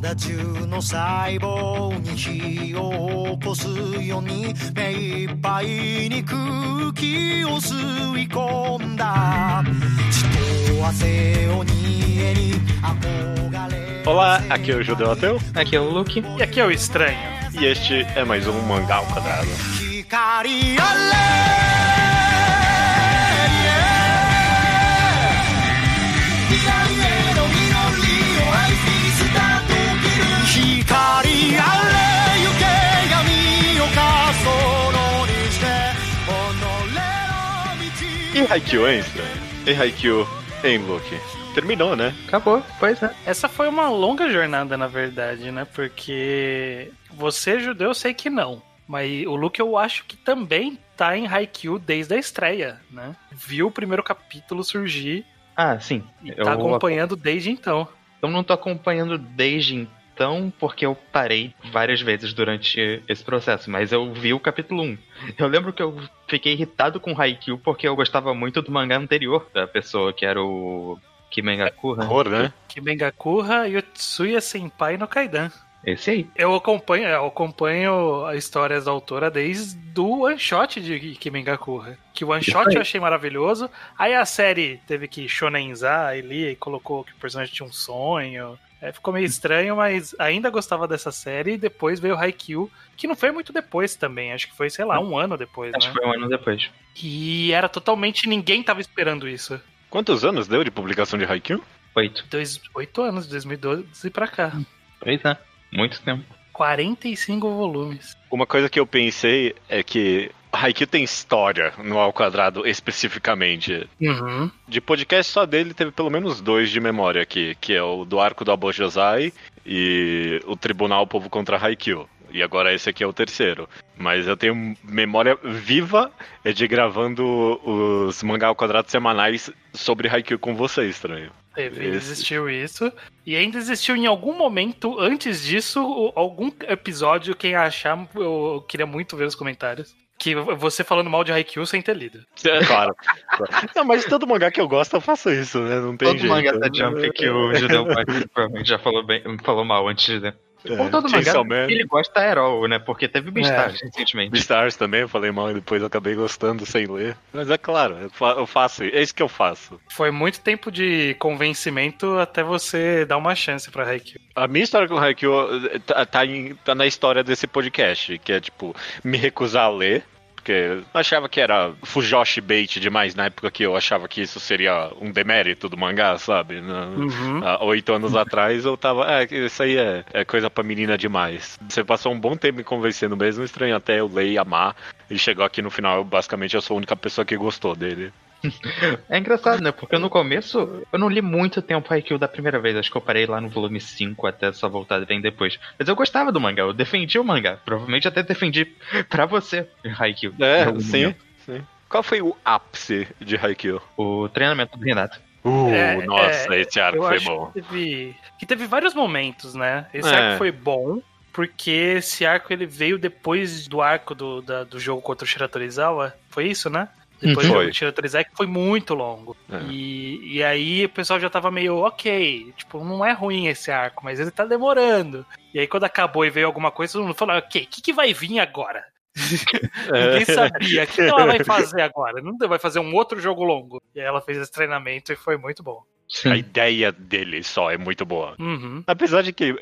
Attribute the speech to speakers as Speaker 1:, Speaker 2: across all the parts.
Speaker 1: 体中の細胞に火を起こすように目いっぱいに空気を吸い込んだ血と汗を煮えに憧れ
Speaker 2: Olá, aqui é o Judeu Ateu
Speaker 3: Aqui é o Luke.
Speaker 4: E aqui é o estranho.
Speaker 2: e este é mais um Mangá ao Quadrado. E Haikyuu, hein, estranho? E Haikyuu, hein, Luke? Terminou, né?
Speaker 3: Acabou, pois é.
Speaker 4: Essa foi uma longa jornada, na verdade, né? Porque você, judeu, eu sei que não. Mas o Luke eu acho que também tá em Haikyuu desde a estreia, né? Viu o primeiro capítulo surgir
Speaker 3: Ah, sim.
Speaker 4: e
Speaker 3: eu
Speaker 4: tá acompanhando desde então.
Speaker 3: Eu não tô acompanhando desde então, porque eu parei várias vezes durante esse processo, mas eu vi o capítulo 1. Eu lembro que eu fiquei irritado com Haikyuu porque eu gostava muito do mangá anterior da pessoa, que era o Kimengakura.
Speaker 2: Horror, né?
Speaker 4: Kimengakura Yotsuya Senpai no Kaidan.
Speaker 3: Esse aí.
Speaker 4: Eu acompanho, eu acompanho as histórias da autora desde o one shot de Kimengakura. Que o one shot eu achei maravilhoso. Aí a série teve que shonenzar ali e colocou que o personagem tinha um sonho. É, ficou meio estranho, mas ainda gostava dessa série. E depois veio Haikyuu, que não foi muito depois também. Acho que foi, sei lá, um ano depois,
Speaker 3: Acho
Speaker 4: né?
Speaker 3: que foi um ano depois.
Speaker 4: E era totalmente. Ninguém tava esperando isso.
Speaker 2: Quantos anos deu de publicação de Haikyuu?
Speaker 3: Oito.
Speaker 4: Dois, oito anos, de 2012 pra cá.
Speaker 3: Pois é. Muito tempo.
Speaker 4: 45 volumes.
Speaker 2: Uma coisa que eu pensei é que Haikyuu tem história no Ao Quadrado especificamente.
Speaker 4: Uhum.
Speaker 2: De podcast só dele teve pelo menos dois de memória aqui, que é o do arco do Abojosai e o Tribunal Povo contra Haikyuu. E agora esse aqui é o terceiro. Mas eu tenho memória viva é de gravando os mangá ao quadrado semanais sobre Haikyuu com você, estranho.
Speaker 4: Teve,
Speaker 2: Esse.
Speaker 4: existiu isso. E ainda existiu em algum momento, antes disso, algum episódio, quem achar, eu queria muito ver os comentários. Que você falando mal de Haikyuu sem ter lido.
Speaker 2: Claro. Não, mas todo mangá que eu gosto eu faço isso, né? Não tem
Speaker 3: Todo
Speaker 2: jeito.
Speaker 3: mangá da Jump que o Judeu já falou, bem, falou mal antes, né?
Speaker 2: É,
Speaker 3: Ou todo
Speaker 2: Chainsaw
Speaker 3: mangá ele gosta é Herol, né? Porque teve Beastars recentemente.
Speaker 2: Beastars também, eu falei mal e depois eu acabei gostando sem ler. Mas é claro, eu fa- eu faço, é isso que eu faço.
Speaker 4: Foi muito tempo de convencimento até você dar uma chance pra Haikyuu.
Speaker 2: A minha história com Haikyuu eh, tá, tá, em- tá na história desse podcast, que é tipo, me recusar a ler. Porque eu achava que era fujoshi bait demais na época que eu achava que isso seria um demérito do mangá, sabe?
Speaker 4: Uhum.
Speaker 2: Há oito anos atrás eu tava. É, isso aí é, é coisa pra menina demais. Você passou um bom tempo me convencendo mesmo, estranho até eu ler e amar. E chegou aqui no final, eu, basicamente eu sou a única pessoa que gostou dele.
Speaker 3: É engraçado, né? Porque no começo eu não li muito tempo Haikyuu da primeira vez. Acho que eu parei lá no volume 5 até só voltar bem depois. Mas eu gostava do mangá, eu defendi o mangá. Provavelmente até defendi pra você, Haikyuu.
Speaker 2: É, sim,
Speaker 3: momento.
Speaker 2: sim. Qual foi o ápice de Haikyuu?
Speaker 3: O treinamento do Renato.
Speaker 2: Uh,
Speaker 4: É,
Speaker 2: nossa,
Speaker 4: é,
Speaker 2: esse arco foi bom.
Speaker 4: que teve, que teve vários momentos, né? Esse
Speaker 2: É.
Speaker 4: arco foi bom, porque esse arco ele veio depois do arco do, da- do jogo contra o Shiratorizawa. Foi isso, né? Depois
Speaker 2: Uhum.
Speaker 4: do do Shiratorizawa, que foi muito longo.
Speaker 2: É.
Speaker 4: E, e aí o pessoal já tava meio, ok, tipo, não é ruim esse arco, mas ele tá demorando. E aí quando acabou e veio alguma coisa, todo mundo falou, ok, o que, que vai vir agora? Ninguém sabia. O que, que ela vai fazer agora? Não vai fazer um outro jogo longo. E aí ela fez esse treinamento e foi muito bom.
Speaker 2: A ideia dele só é muito boa.
Speaker 4: Uhum.
Speaker 2: Apesar de que,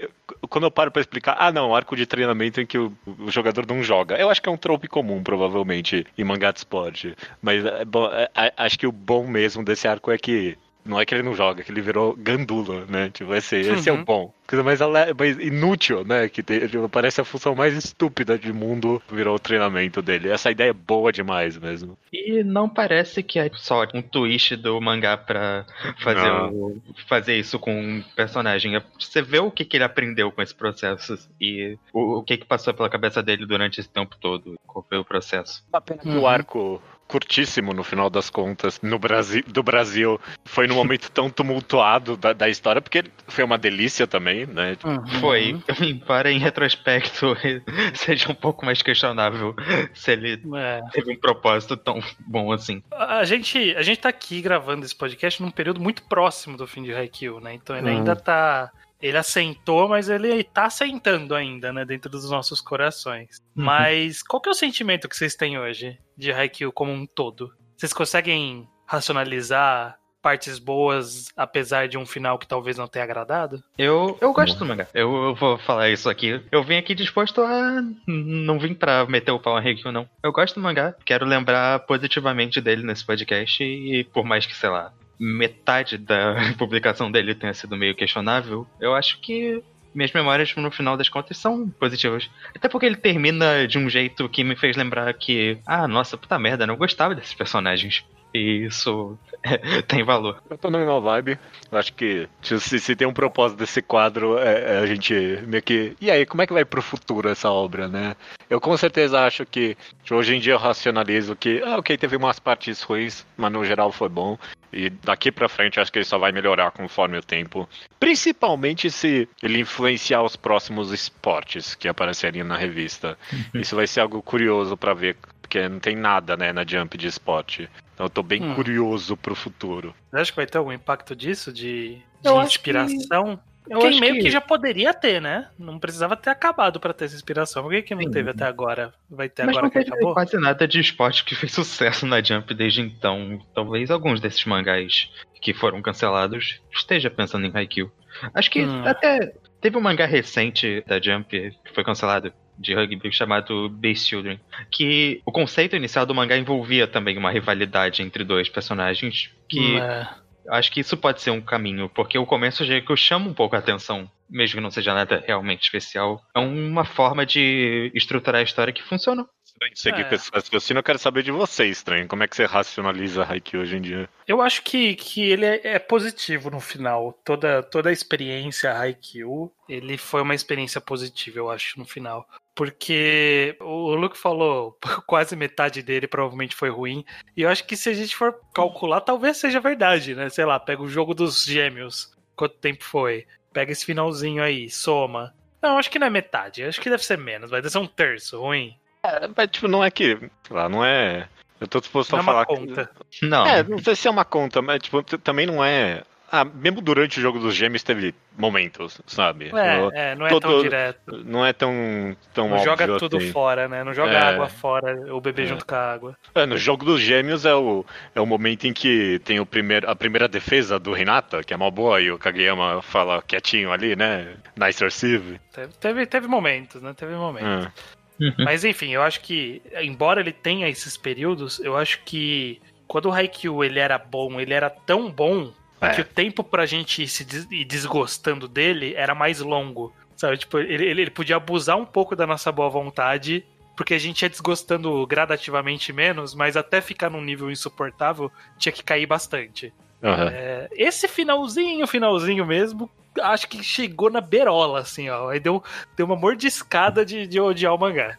Speaker 2: quando eu paro pra explicar, ah não, arco de treinamento em que o, o jogador não joga. Eu acho que é um trope comum, provavelmente, em mangá de esporte. Mas é bom, é- acho que o bom mesmo desse arco é que não é que ele não joga, é que ele virou gandula, né? Tipo, esse, esse é o
Speaker 4: Uhum.
Speaker 2: bom. Coisa mais, ale- mais inútil, né? Que tem- tipo, parece a função mais estúpida do mundo, virou o treinamento dele. Essa ideia é boa demais mesmo.
Speaker 3: E não parece que é só um twist do mangá pra fazer, o- fazer isso com um personagem. É- Você vê o que, que ele aprendeu com esse processo e o, o que, que passou pela cabeça dele durante esse tempo todo. Qual foi o processo.
Speaker 2: Uma pena que
Speaker 4: Uhum.
Speaker 2: o arco curtíssimo no final das contas no Brasil, do Brasil foi num momento tão tumultuado da, da história, porque foi uma delícia também, né?
Speaker 4: Uhum.
Speaker 3: Foi, embora em retrospecto seja um pouco mais questionável se ele
Speaker 4: É.
Speaker 3: teve um propósito tão bom assim.
Speaker 4: A gente, a gente tá aqui gravando esse podcast num período muito próximo do fim de Haikyuu, né? Então ele
Speaker 3: Hum.
Speaker 4: ainda tá ele assentou, mas ele tá assentando ainda, né, dentro dos nossos corações. Uhum. Mas qual que é o sentimento que vocês têm hoje de Haikyuu como um todo? Vocês conseguem racionalizar partes boas, apesar de um final que talvez não tenha agradado?
Speaker 3: Eu, eu gosto do mangá. Eu, eu, vou falar isso aqui. Eu vim aqui disposto a. Não vim pra meter o pau em Haikyuu, não. Eu gosto do mangá. Quero lembrar positivamente dele nesse podcast. E por mais que, sei lá, metade da publicação dele tenha sido meio questionável, eu acho que minhas memórias, no final das contas, são positivas. Até porque ele termina de um jeito que me fez lembrar que, ah, nossa, puta merda, não gostava desses personagens. E isso tem valor.
Speaker 2: Eu tô na mesma vibe. Acho que se, se tem um propósito desse quadro, é, é, a gente meio que. E aí, como é que vai pro futuro essa obra, né? Eu com certeza acho que hoje em dia eu racionalizo que, ah, ok, teve umas partes ruins, mas no geral foi bom. E daqui para frente acho que ele só vai melhorar conforme o tempo. Principalmente se ele influenciar os próximos esportes que apareceriam na revista. Isso vai ser algo curioso para ver, porque não tem nada, né, na Jump de esporte. Então eu tô bem hum. curioso pro futuro.
Speaker 4: Você acha que vai ter algum impacto disso? De, de inspiração? Que... Eu Quem meio que... que... já poderia ter, né? Não precisava ter acabado para ter essa inspiração. Por que, que não Sim. teve até agora? Vai ter Mas agora não que acabou?
Speaker 3: quase nada de esporte que fez sucesso na Jump desde então. Talvez alguns desses mangás que foram cancelados esteja pensando em Haikyuu. Acho que hum. até teve um mangá recente da Jump que foi cancelado de rugby chamado Beast Children, que o conceito inicial do mangá envolvia também uma rivalidade entre dois personagens que é. acho que isso pode ser um caminho, porque o começo já é que eu chamo um pouco a atenção, mesmo que não seja nada realmente especial. É uma forma de estruturar a história que funciona
Speaker 2: seguir é. esse raciocínio, eu quero saber de você, estranho. Como é que você racionaliza Haikyuu hoje em dia?
Speaker 4: Eu acho que, que ele é, é, positivo no final. Toda, toda a experiência Haikyuu, ele foi uma experiência positiva, eu acho, no final. Porque o Luke falou, quase metade dele provavelmente foi ruim. E eu acho que se a gente for calcular, talvez seja verdade, né? Sei lá, pega o jogo dos gêmeos. Quanto tempo foi? Pega esse finalzinho aí, soma. Não, acho que não é metade. Acho que deve ser menos. Vai ser um terço ruim.
Speaker 2: É, mas tipo, não é que. Lá, não é. Eu tô disposto não a é falar.
Speaker 4: Conta.
Speaker 2: Que... Não. É, não sei se é uma conta, mas tipo, também não é. Ah, mesmo durante o jogo dos gêmeos teve momentos, sabe?
Speaker 4: É, é não é Todo, tão direto.
Speaker 2: Não é tão, tão
Speaker 4: Não joga tudo assim. fora, né? Não joga é, água fora, o bebê é. junto com a água.
Speaker 2: É, no jogo dos gêmeos é o, é o momento em que tem o primeiro, a primeira defesa do Renata, que é uma boa, e o Kageyama fala quietinho ali, né? Nice receive.
Speaker 4: Teve, teve, teve momentos, né? Teve momentos. É. Uhum. Mas enfim, eu acho que, embora ele tenha esses períodos, eu acho que quando o Haikyuu ele era bom, ele era tão bom é. que o tempo pra gente ir se ir desgostando dele era mais longo. Sabe? Tipo, ele, ele podia abusar um pouco da nossa boa vontade, porque a gente ia desgostando gradativamente menos, mas até ficar num nível insuportável tinha que cair bastante. Uhum. É, esse finalzinho, finalzinho mesmo, acho que chegou na berola, assim, ó. Aí deu, deu uma mordiscada de, de odiar o mangá.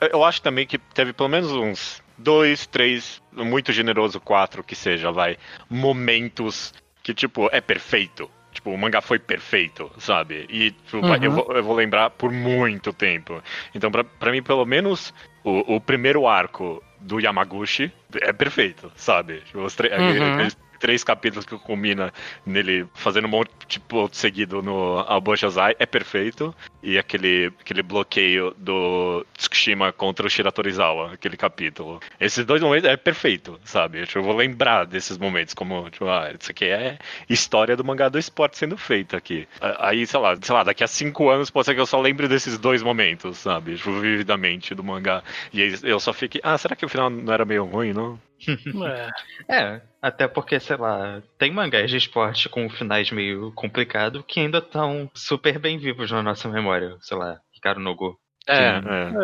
Speaker 2: É. Eu acho também que teve pelo menos uns dois, três, muito generoso, quatro que seja, vai, momentos que, tipo, é perfeito. Tipo, o mangá foi perfeito, sabe? E tipo, uhum. eu, vou, eu, vou, lembrar por muito tempo. Então, pra, pra mim, pelo menos, o, o primeiro arco do Yamaguchi é perfeito, sabe? Tipo, os uhum três capítulos que culmina nele fazendo um monte de tipo, seguido no Alboshazai é perfeito. E aquele, aquele bloqueio do Tsukushima contra o Shiratorizawa, aquele capítulo. Esses dois momentos é perfeito, sabe? Tipo, eu vou lembrar desses momentos, como, tipo, ah, isso aqui é história do mangá do esporte sendo feita aqui. Aí, sei lá, sei lá, daqui a cinco anos pode ser que eu só lembre desses dois momentos, sabe? Tipo, vividamente do mangá. E aí eu só fiquei, ah, será que o final não era meio ruim, não?
Speaker 3: É. é, até porque, sei lá, tem mangás de esporte com finais meio complicado que ainda estão super bem vivos na nossa memória. Sei lá, Ricardo Nogu.
Speaker 4: É, é,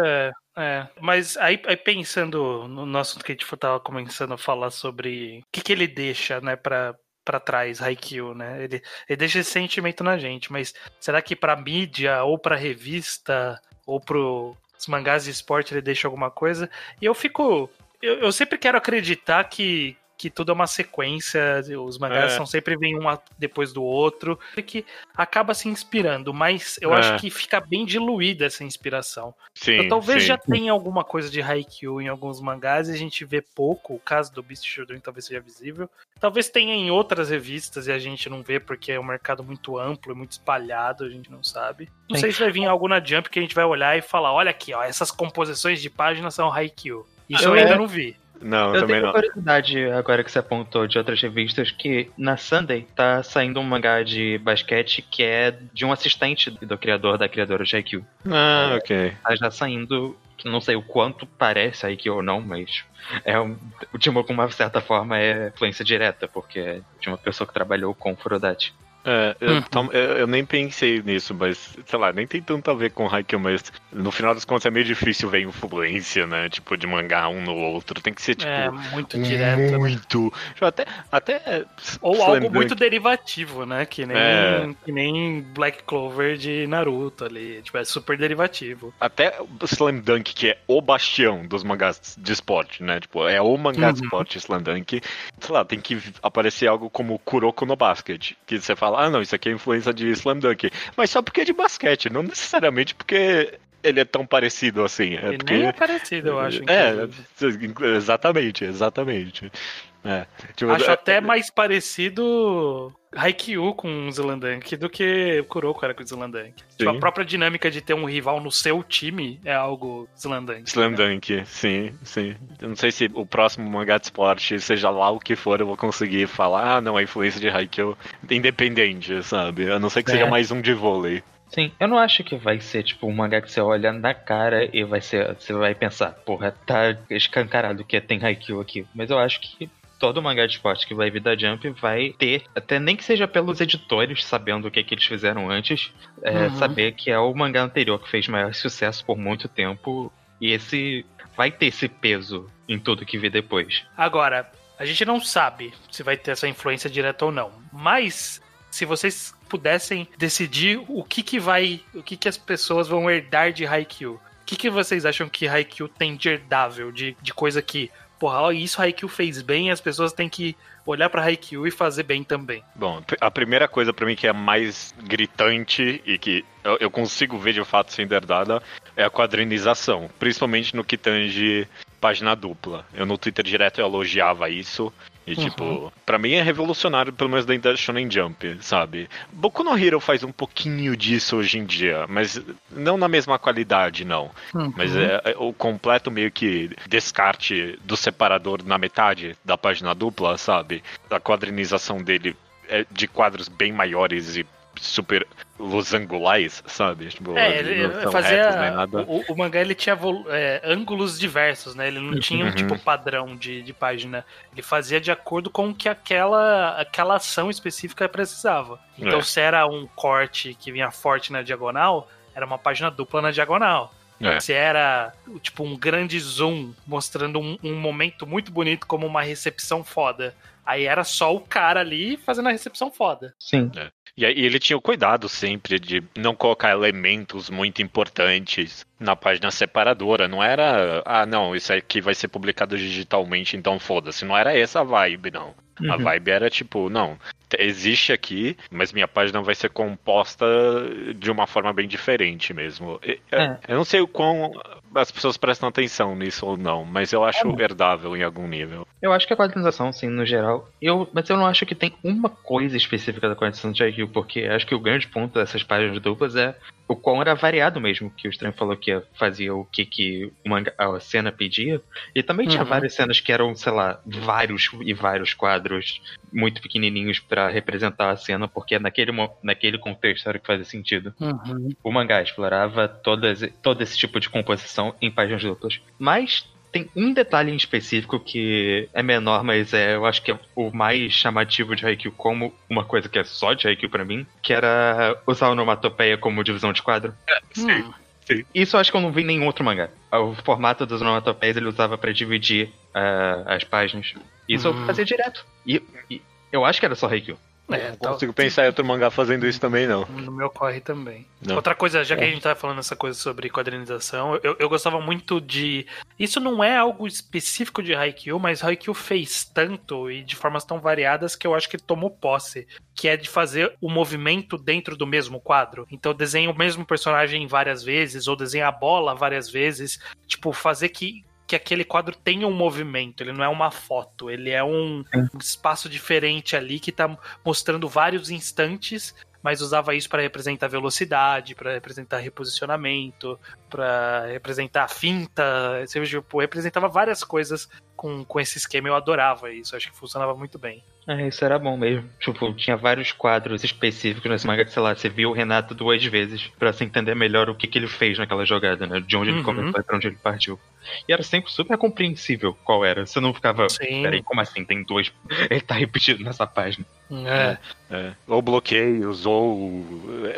Speaker 4: é. é. Mas aí, aí, pensando no nosso que a gente tava começando a falar sobre o que, que ele deixa, né, pra, para trás, Haikyuu, né? Ele, ele deixa esse sentimento na gente, mas será que pra mídia, ou pra revista, ou pro os mangás de esporte ele deixa alguma coisa? E eu fico eu, eu sempre quero acreditar que, que tudo é uma sequência, os mangás
Speaker 2: É.
Speaker 4: são sempre vem um depois do outro, e que acaba se inspirando, mas eu
Speaker 2: É.
Speaker 4: acho que fica bem diluída essa inspiração.
Speaker 2: Sim,
Speaker 4: Então, talvez
Speaker 2: sim.
Speaker 4: já tenha alguma coisa de Haikyuu em alguns mangás e a gente vê pouco. O caso do Beast Children talvez seja visível. Talvez tenha em outras revistas e a gente não vê porque é um mercado muito amplo e muito espalhado, a gente não sabe. Não
Speaker 3: Sim.
Speaker 4: sei se vai vir algo na Jump que a gente vai olhar e falar: olha aqui, ó, essas composições de páginas são Haikyuu. Isso eu
Speaker 3: Eu-
Speaker 4: ainda não vi.
Speaker 2: Não,
Speaker 3: Eu
Speaker 2: também
Speaker 3: tenho
Speaker 2: não.
Speaker 3: curiosidade, agora que você apontou de outras revistas, que na Sunday tá saindo um mangá de basquete que é de um assistente do criador da criadora Haikyuu.
Speaker 2: Ah, ok.
Speaker 3: Tá já saindo, que não sei o quanto parece Haikyuu ou não, mas é um, de uma certa forma é influência direta, porque é de uma pessoa que trabalhou com Furodati.
Speaker 2: É, eu,
Speaker 4: Uhum.
Speaker 2: tam- eu- eu nem pensei nisso, mas, sei lá, nem tem tanto a ver com Haikyuu, mas no final das contas é meio difícil ver influência, né? Tipo, de mangá um no outro. Tem que ser, tipo,
Speaker 4: é muito direto. né?
Speaker 2: muito. Tipo, até, até
Speaker 4: Ou
Speaker 2: Slam
Speaker 4: algo
Speaker 2: Dunk.
Speaker 4: muito derivativo, né? Que nem,
Speaker 2: É.
Speaker 4: que nem Black Clover de Naruto ali. Tipo, é super derivativo.
Speaker 2: Até o Slam Dunk, que é o bastião dos mangás de esporte, né? Tipo, é o mangá de
Speaker 4: Uhum.
Speaker 2: esporte Slam Dunk. Sei lá, tem que aparecer algo como Kuroko no Basket. Que você fala, ah, não, isso aqui é influência de Slam Dunk. Mas só porque é de basquete, não necessariamente porque ele é tão parecido assim. É porque...
Speaker 4: nem é parecido, eu acho.
Speaker 2: É,
Speaker 4: inclusive.
Speaker 2: exatamente, exatamente. É. Tipo,
Speaker 4: Acho
Speaker 2: é-
Speaker 4: até mais parecido Haikyuu com Zelandunk do que Kuroko era com Zelandunk. Tipo, a própria dinâmica de ter um rival no seu time é algo Zelandunk.
Speaker 2: Slam Dunk, sim, sim. Eu não sei se o próximo mangá de esporte, seja lá o que for, eu vou conseguir falar, ah, não, a influência de Haikyuu independente, sabe? A não ser que
Speaker 3: É.
Speaker 2: seja mais um de vôlei.
Speaker 3: Sim, eu não acho que vai ser tipo um mangá que você olha na cara e vai ser. Você vai pensar, porra, tá escancarado que tem Haikyuu aqui. Mas eu acho que todo mangá de esporte que vai vir da Jump vai ter, até nem que seja pelos editores, sabendo o que, que eles fizeram antes, é,
Speaker 4: Uhum.
Speaker 3: saber que é o mangá anterior que fez maior sucesso por muito tempo. E esse vai ter esse peso em tudo que vir depois.
Speaker 4: Agora, a gente não sabe se vai ter essa influência direta ou não. Mas se vocês pudessem decidir o que que vai, o que que as pessoas vão herdar de Haikyuu. O que que vocês acham que Haikyuu tem de herdável, de, de coisa que, porra, isso Haikyuu fez bem, as pessoas têm que olhar pra Haikyuu e fazer bem também.
Speaker 2: Bom, a primeira coisa pra mim que é mais gritante e que eu, consigo ver de fato sendo herdada é a quadrinização, principalmente no que tange página dupla. Eu no Twitter direto elogiava isso. E,
Speaker 4: Uhum.
Speaker 2: tipo, pra mim é revolucionário, pelo menos dentro da Shonen Jump, sabe? Boku no Hero faz um pouquinho disso hoje em dia, mas não na mesma qualidade, não. Mas
Speaker 4: Uhum.
Speaker 2: é, é o completo meio que descarte do separador na metade da página dupla, sabe? A quadrinização dele é de quadros bem maiores e super losangulais, sabe? Tipo,
Speaker 4: É, ele fazia.
Speaker 2: retos nem nada.
Speaker 4: O, o mangá ele tinha é, ângulos diversos, né? Ele não tinha um
Speaker 2: Uhum.
Speaker 4: tipo padrão de, de página. Ele fazia de acordo com o que aquela, aquela ação específica precisava. Então,
Speaker 2: É.
Speaker 4: se era um corte que vinha forte na diagonal, era uma página dupla na diagonal.
Speaker 2: É.
Speaker 4: Se era tipo um grande zoom mostrando um, um momento muito bonito como uma recepção foda. Aí era só o cara ali fazendo a recepção foda.
Speaker 3: Sim.
Speaker 2: E aí ele tinha o cuidado sempre de não colocar elementos muito importantes na página separadora. Não era, ah, não, isso aqui vai ser publicado digitalmente, então foda-se. Não era essa a vibe, não. A
Speaker 3: Uhum.
Speaker 2: vibe era tipo, não, existe aqui, mas minha página vai ser composta de uma forma bem diferente mesmo. E-
Speaker 3: É.
Speaker 2: Eu não sei o quão as pessoas prestam atenção nisso ou não, mas eu acho herdável em algum nível.
Speaker 3: Eu acho que a quadrinização, sim, no geral. Eu, mas eu não acho que tem uma coisa específica da quadrinização de IQ, porque acho que o grande ponto dessas páginas duplas é o quão era variado mesmo, que o Estranho falou que fazia o que, que manga- a cena pedia. E também tinha
Speaker 4: Uhum.
Speaker 3: várias cenas que eram, sei lá, vários e vários quadros muito pequenininhos pra representar a cena, porque naquele, mo- naquele contexto era o que fazia sentido. O mangá explorava todas, todo esse tipo de composição em páginas duplas. Mas tem um detalhe em específico que é menor, mas é, eu acho que é o mais chamativo de Haikyuu como uma coisa que é só de Haikyuu pra mim, que era usar a onomatopeia como divisão de quadro.
Speaker 4: Hum.
Speaker 3: Isso eu acho que eu não vi em nenhum outro mangá. O formato das onomatopeias ele usava pra dividir ah, as páginas. Isso
Speaker 4: Uhum.
Speaker 3: eu fazia direto. E, e eu acho que era só Haikyuu.
Speaker 4: É,
Speaker 2: não
Speaker 4: tal-
Speaker 2: consigo pensar em outro mangá fazendo isso também, não.
Speaker 4: No meu corre também.
Speaker 2: Não.
Speaker 4: Outra coisa, já que
Speaker 2: É.
Speaker 4: a gente tá falando essa coisa sobre quadrinização, eu, eu gostava muito de. Isso não é algo específico de Haikyuu, mas Haikyuu fez tanto e de formas tão variadas que eu acho que tomou posse. Que é de fazer o movimento dentro do mesmo quadro. Então desenha o mesmo personagem várias vezes, ou desenha a bola várias vezes. Tipo, fazer que. Que aquele quadro tenha um movimento, ele não é uma foto, ele é um, espaço diferente ali que tá mostrando vários instantes mas usava isso para representar velocidade, para representar reposicionamento, para representar a finta, você, tipo, representava várias coisas com, com esse esquema. Eu adorava isso, acho que funcionava muito bem.
Speaker 3: É, isso era bom mesmo. Tipo, tinha vários quadros específicos nesse manga, sei lá, você viu o Renato duas vezes pra se entender melhor o que, que ele fez naquela jogada, né? De onde ele
Speaker 4: Uhum.
Speaker 3: começou e pra onde ele partiu. E era sempre super compreensível qual era. Você não ficava.
Speaker 4: Sim.
Speaker 3: Peraí, como assim? Tem dois. Ele tá repetido nessa página.
Speaker 4: É,
Speaker 2: É. Ou bloqueios, ou.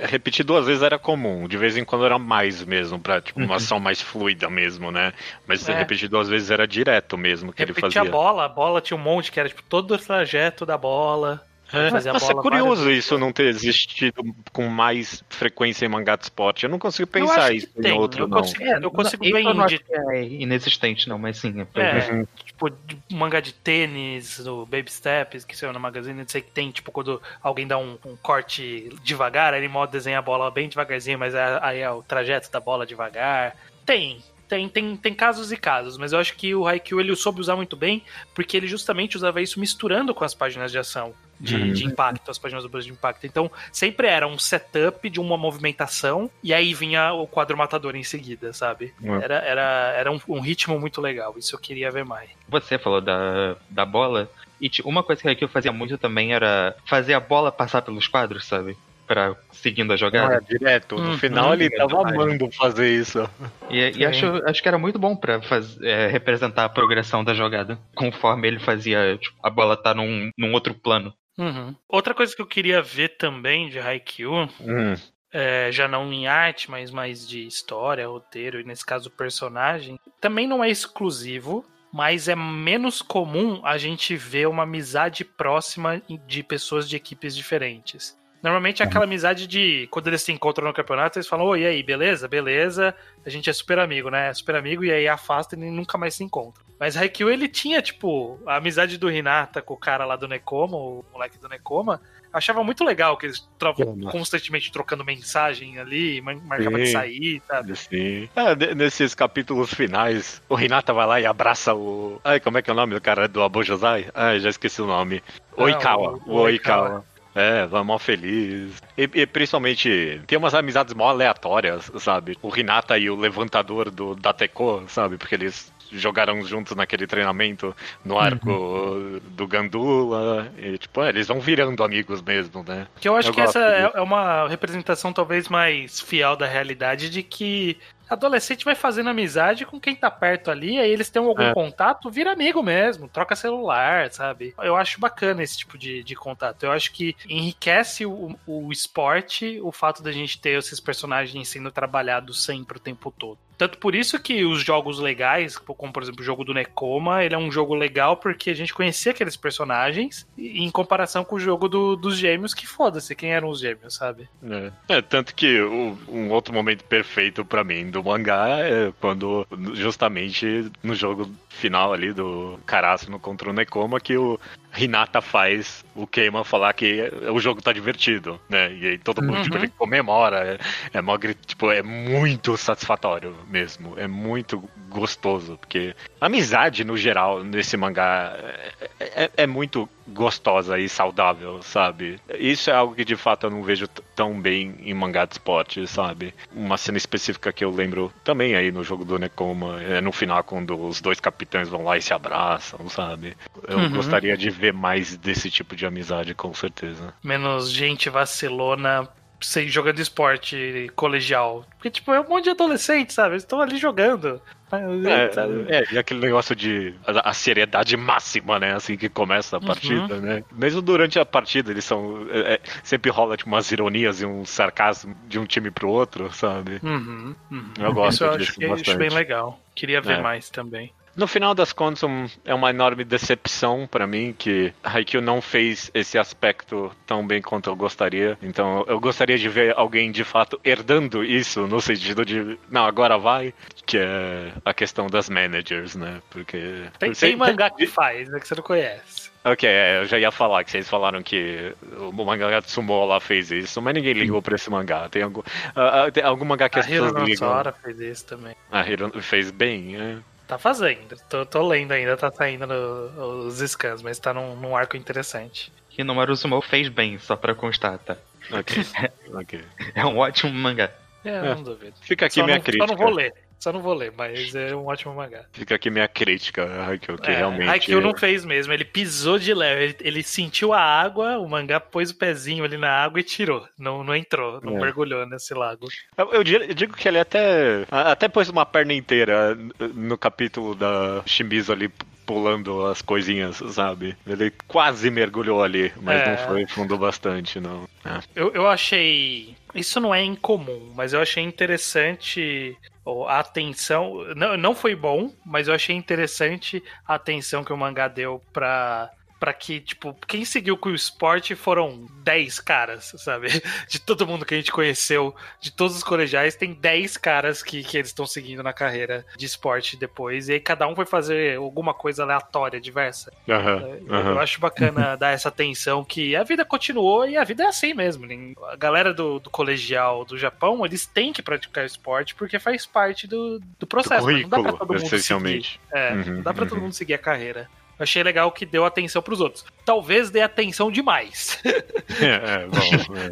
Speaker 2: Repetir duas vezes era comum. De vez em quando era mais mesmo, pra tipo, uma
Speaker 3: Uhum.
Speaker 2: ação mais fluida mesmo, né? Mas
Speaker 4: É.
Speaker 2: repetir duas vezes era direto mesmo que ele
Speaker 4: repetia
Speaker 2: fazia.
Speaker 4: a bola, a bola tinha um monte que era tipo todo o trajeto da bola.
Speaker 2: É, Nossa, é curioso
Speaker 4: várias
Speaker 2: isso não ter existido com mais frequência em mangá de esporte. Eu não consigo pensar isso
Speaker 4: que
Speaker 2: em
Speaker 4: tem,
Speaker 2: outro,
Speaker 4: eu
Speaker 2: não.
Speaker 4: consigo- eu consigo
Speaker 3: isso
Speaker 4: ver
Speaker 3: eu não
Speaker 4: de-
Speaker 3: que é inexistente, não, mas sim. É,
Speaker 4: É,
Speaker 2: Uhum.
Speaker 4: tipo, de mangá de tênis, do Baby Steps, que saiu na Magazine, não sei que tem, tipo, quando alguém dá um, um corte devagar, ele modo desenha a bola bem devagarzinho, mas é- aí é o trajeto da bola devagar. Tem. Tem, tem, tem casos e casos, mas eu acho que o Haikyuu ele soube usar muito bem, porque ele justamente usava isso misturando com as páginas de ação, de,
Speaker 2: Uhum.
Speaker 4: de impacto, as páginas Burst de impacto. Então, sempre era um setup de uma movimentação, e aí vinha o quadro matador em seguida, sabe?
Speaker 2: Uhum.
Speaker 4: Era, era, era um, um ritmo muito legal, isso eu queria ver mais.
Speaker 3: Você falou da, da bola. E uma coisa que Haikyuu fazia muito também era fazer a bola passar pelos quadros, sabe? Pra, seguindo a jogada.
Speaker 2: É, direto. No
Speaker 4: Uhum.
Speaker 2: final ele tava
Speaker 3: Verdade.
Speaker 2: amando fazer isso.
Speaker 3: E, e acho, acho que era muito bom pra faz, é, representar a progressão da jogada. Conforme ele fazia, tipo, a bola tá num, num outro plano.
Speaker 4: Uhum. Outra coisa que eu queria ver também de Haikyuu,
Speaker 2: Hum.
Speaker 4: é, já não em arte, mas mais de história, roteiro, e nesse caso personagem, também não é exclusivo, mas é menos comum a gente ver uma amizade próxima de pessoas de equipes diferentes. Normalmente é aquela amizade de quando eles se encontram no campeonato, eles falam: Oi, e aí, beleza? Beleza, a gente é super amigo, né? É super amigo, e aí afasta e nunca mais se encontra. Mas Haikyuu, ele tinha, tipo, a amizade do Hinata com o cara lá do Nekoma, o moleque do Nekoma. Achava muito legal que eles estavam
Speaker 2: Nossa.
Speaker 4: constantemente trocando mensagem ali, mar- marcava de
Speaker 2: Sim.
Speaker 4: sair, sabe?
Speaker 2: Sim. Ah, de- nesses capítulos finais, o Renata vai lá e abraça o. Ai, como é que é o nome do cara do Abojosai? Ai, já esqueci o nome.
Speaker 4: Ah,
Speaker 2: Oikawa.
Speaker 4: o-
Speaker 2: O,
Speaker 4: o
Speaker 2: Oikawa. É, vai mó feliz. E, e principalmente, tem umas amizades mó aleatórias, sabe? O Renata e o levantador do Dateco, sabe? Porque eles jogaram juntos naquele treinamento no arco do Gandula. E, tipo, é, eles vão virando amigos mesmo, né?
Speaker 4: Que eu acho
Speaker 2: Eu
Speaker 4: que essa é,
Speaker 2: disso.
Speaker 4: é uma representação talvez mais fiel da realidade de que adolescente vai fazendo amizade com quem tá perto ali, aí eles têm algum
Speaker 2: É.
Speaker 4: contato, vira amigo mesmo, troca celular, sabe? Eu acho bacana esse tipo de, de contato. Eu acho que enriquece o, o esporte o fato da gente ter esses personagens sendo trabalhados sempre o tempo todo. Tanto por isso que os jogos legais, como por exemplo o jogo do Nekoma, ele é um jogo legal porque a gente conhecia aqueles personagens em comparação com o jogo do- dos gêmeos, que foda-se quem eram os gêmeos, sabe?
Speaker 2: É. É, tanto que o- um outro momento perfeito pra mim do mangá é quando, justamente no jogo final ali do Karasuno contra o Nekoma, que o Hinata faz o Keima falar que o jogo tá divertido, né? E aí todo mundo,
Speaker 4: Uhum.
Speaker 2: tipo, ele comemora. É, é, mó tipo, é muito satisfatório mesmo. É muito gostoso, porque a amizade, no geral, nesse mangá é, é- é muito gostosa e saudável, sabe? Isso é algo que de fato eu não vejo tão bem em mangá de esporte, sabe? Uma cena específica que eu lembro também aí no jogo do Nekoma, é no final quando os dois capitães vão lá e se abraçam, sabe? Eu
Speaker 4: Uhum.
Speaker 2: gostaria de ver mais desse tipo de amizade, com certeza.
Speaker 4: Menos gente vacilona sem jogando esporte colegial. Porque, tipo, é um monte de adolescente, sabe? Eles estão ali jogando.
Speaker 2: É, é, e aquele negócio de a, a seriedade máxima, né? Assim que começa a partida, né? Mesmo durante a partida, eles são. é, é, sempre rola tipo, umas ironias e um sarcasmo de um time pro outro, sabe?
Speaker 4: Uhum, uhum.
Speaker 2: Eu gosto
Speaker 4: Isso eu
Speaker 2: disso
Speaker 4: acho, acho bem legal. Queria ver
Speaker 2: É.
Speaker 4: mais também.
Speaker 2: No final das contas, um, é uma enorme decepção para mim que Haikyuu não fez esse aspecto tão bem quanto eu gostaria. Então, eu gostaria de ver alguém de fato herdando isso, no sentido de, não, agora vai, que é a questão das managers, né? Porque.
Speaker 4: Tem, tem mangá que faz, é que você não conhece.
Speaker 2: Ok, é, eu já ia falar que vocês falaram que o mangá de Sumo lá fez isso, mas ninguém ligou pra esse mangá. Tem algum, uh, tem algum mangá que
Speaker 4: a
Speaker 2: as pessoas ligam?
Speaker 4: Sora fez isso também.
Speaker 2: A Hiro fez bem, é.
Speaker 4: Tá fazendo. Tô, tô lendo ainda, tá saindo no- os scans, mas tá num, num arco interessante.
Speaker 3: Hinomaru Sumo fez bem, só pra constar, tá?
Speaker 2: Ok, ok.
Speaker 3: É um ótimo mangá.
Speaker 4: É,
Speaker 2: É.
Speaker 4: não duvido.
Speaker 2: Fica aqui
Speaker 4: Só
Speaker 2: minha
Speaker 4: não,
Speaker 2: crítica.
Speaker 4: só não vou ler. Só não vou ler, mas é um ótimo mangá.
Speaker 2: Fica aqui minha crítica, Haikyuu, que
Speaker 4: é,
Speaker 2: realmente...
Speaker 4: Haikyuu não fez mesmo, ele pisou de leve, ele, ele sentiu a água, o mangá pôs o pezinho ali na água e tirou. Não, não entrou, não
Speaker 2: É.
Speaker 4: mergulhou nesse lago.
Speaker 2: Eu, eu digo que ele até até pôs uma perna inteira no capítulo da Shimizu ali pulando as coisinhas, sabe? Ele quase mergulhou ali, mas
Speaker 4: É.
Speaker 2: não foi fundo bastante, não. É.
Speaker 4: Eu, eu achei. Isso não é incomum, mas eu achei interessante a atenção. Não, não foi bom, mas eu achei interessante a atenção que o mangá deu pra. Pra que, tipo, quem seguiu com o esporte foram 10 caras, sabe? De todo mundo que a gente conheceu, de todos os colegiais, tem 10 caras que, que eles estão seguindo na carreira de esporte depois. E aí cada um foi fazer alguma coisa aleatória, diversa.
Speaker 2: Aham,
Speaker 4: Eu
Speaker 2: aham.
Speaker 4: acho bacana dar essa atenção que a vida continuou e a vida é assim mesmo. Nem- A galera do, do colegial do Japão, eles têm que praticar esporte porque faz parte do, do processo.
Speaker 2: Do
Speaker 4: mas não dá pra
Speaker 2: currículo,
Speaker 4: todo mundo seguir.
Speaker 2: essencialmente.
Speaker 4: É,
Speaker 2: Uhum,
Speaker 4: não dá pra todo
Speaker 2: uhum.
Speaker 4: mundo seguir a carreira. Eu achei legal que deu atenção pros outros. Talvez dê atenção demais.
Speaker 2: É, é, bom, é.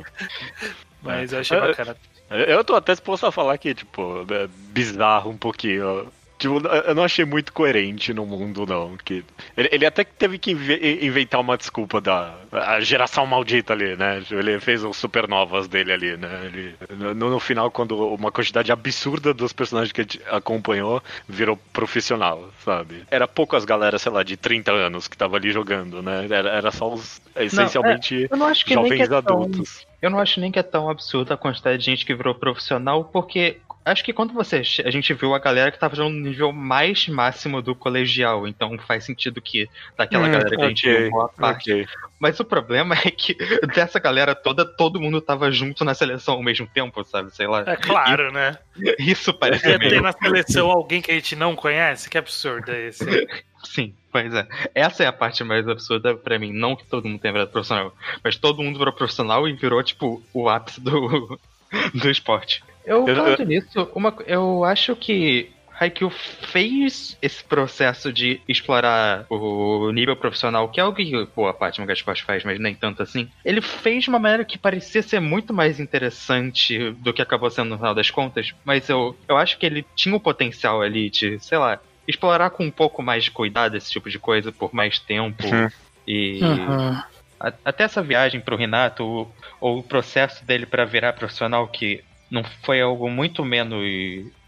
Speaker 4: Mas eu achei
Speaker 2: É,
Speaker 4: bacana.
Speaker 2: Eu tô até disposto a falar que, tipo, é bizarro um pouquinho. Tipo, eu não achei muito coerente no mundo, não. Que ele, ele até que teve que inve- inventar uma desculpa da a geração maldita ali, né? Ele fez os supernovas dele ali, né? Ele, no, no final, quando uma quantidade absurda dos personagens que acompanhou virou profissional, sabe? Era poucas galera, sei lá, de 30 anos que tava ali jogando, né? Era, era só os essencialmente
Speaker 3: Eu não acho que nem que
Speaker 2: jovens
Speaker 3: é tão,
Speaker 2: adultos.
Speaker 3: Eu não acho nem que é tão absurda a quantidade de gente que virou profissional, porque acho que quando você. A gente viu a galera que tava jogando no nível mais máximo do colegial, então faz sentido que daquela
Speaker 2: Hum,
Speaker 3: galera que a gente viu boa parte.
Speaker 2: ok.
Speaker 3: Mas o problema é que dessa galera toda, todo mundo tava junto na seleção ao mesmo tempo, sabe? Sei lá.
Speaker 4: É claro, né?
Speaker 3: Isso parece
Speaker 4: Ia ter
Speaker 3: meio.
Speaker 4: na seleção alguém que a gente não conhece? Que absurdo é esse?
Speaker 3: Sim, pois é. Essa é a parte mais absurda pra mim. Não que todo mundo tenha virado profissional, mas todo mundo virou profissional e virou, tipo, o ápice do, do esporte. Eu,
Speaker 2: Eu-
Speaker 3: falando nisso, uma, eu acho que Haikyuu fez esse processo de explorar o nível profissional, que é algo que boa parte do Manga Esporte faz, mas nem tanto assim. Ele fez de uma maneira que parecia ser muito mais interessante do que acabou sendo no final das contas, mas eu, eu acho que ele tinha o potencial ali de, sei lá, explorar com um pouco mais de cuidado esse tipo de coisa por mais tempo.
Speaker 2: Uhum.
Speaker 3: E
Speaker 4: Uhum.
Speaker 3: a- até essa viagem pro Renato, ou, ou o processo dele pra virar profissional, que não foi algo muito menos.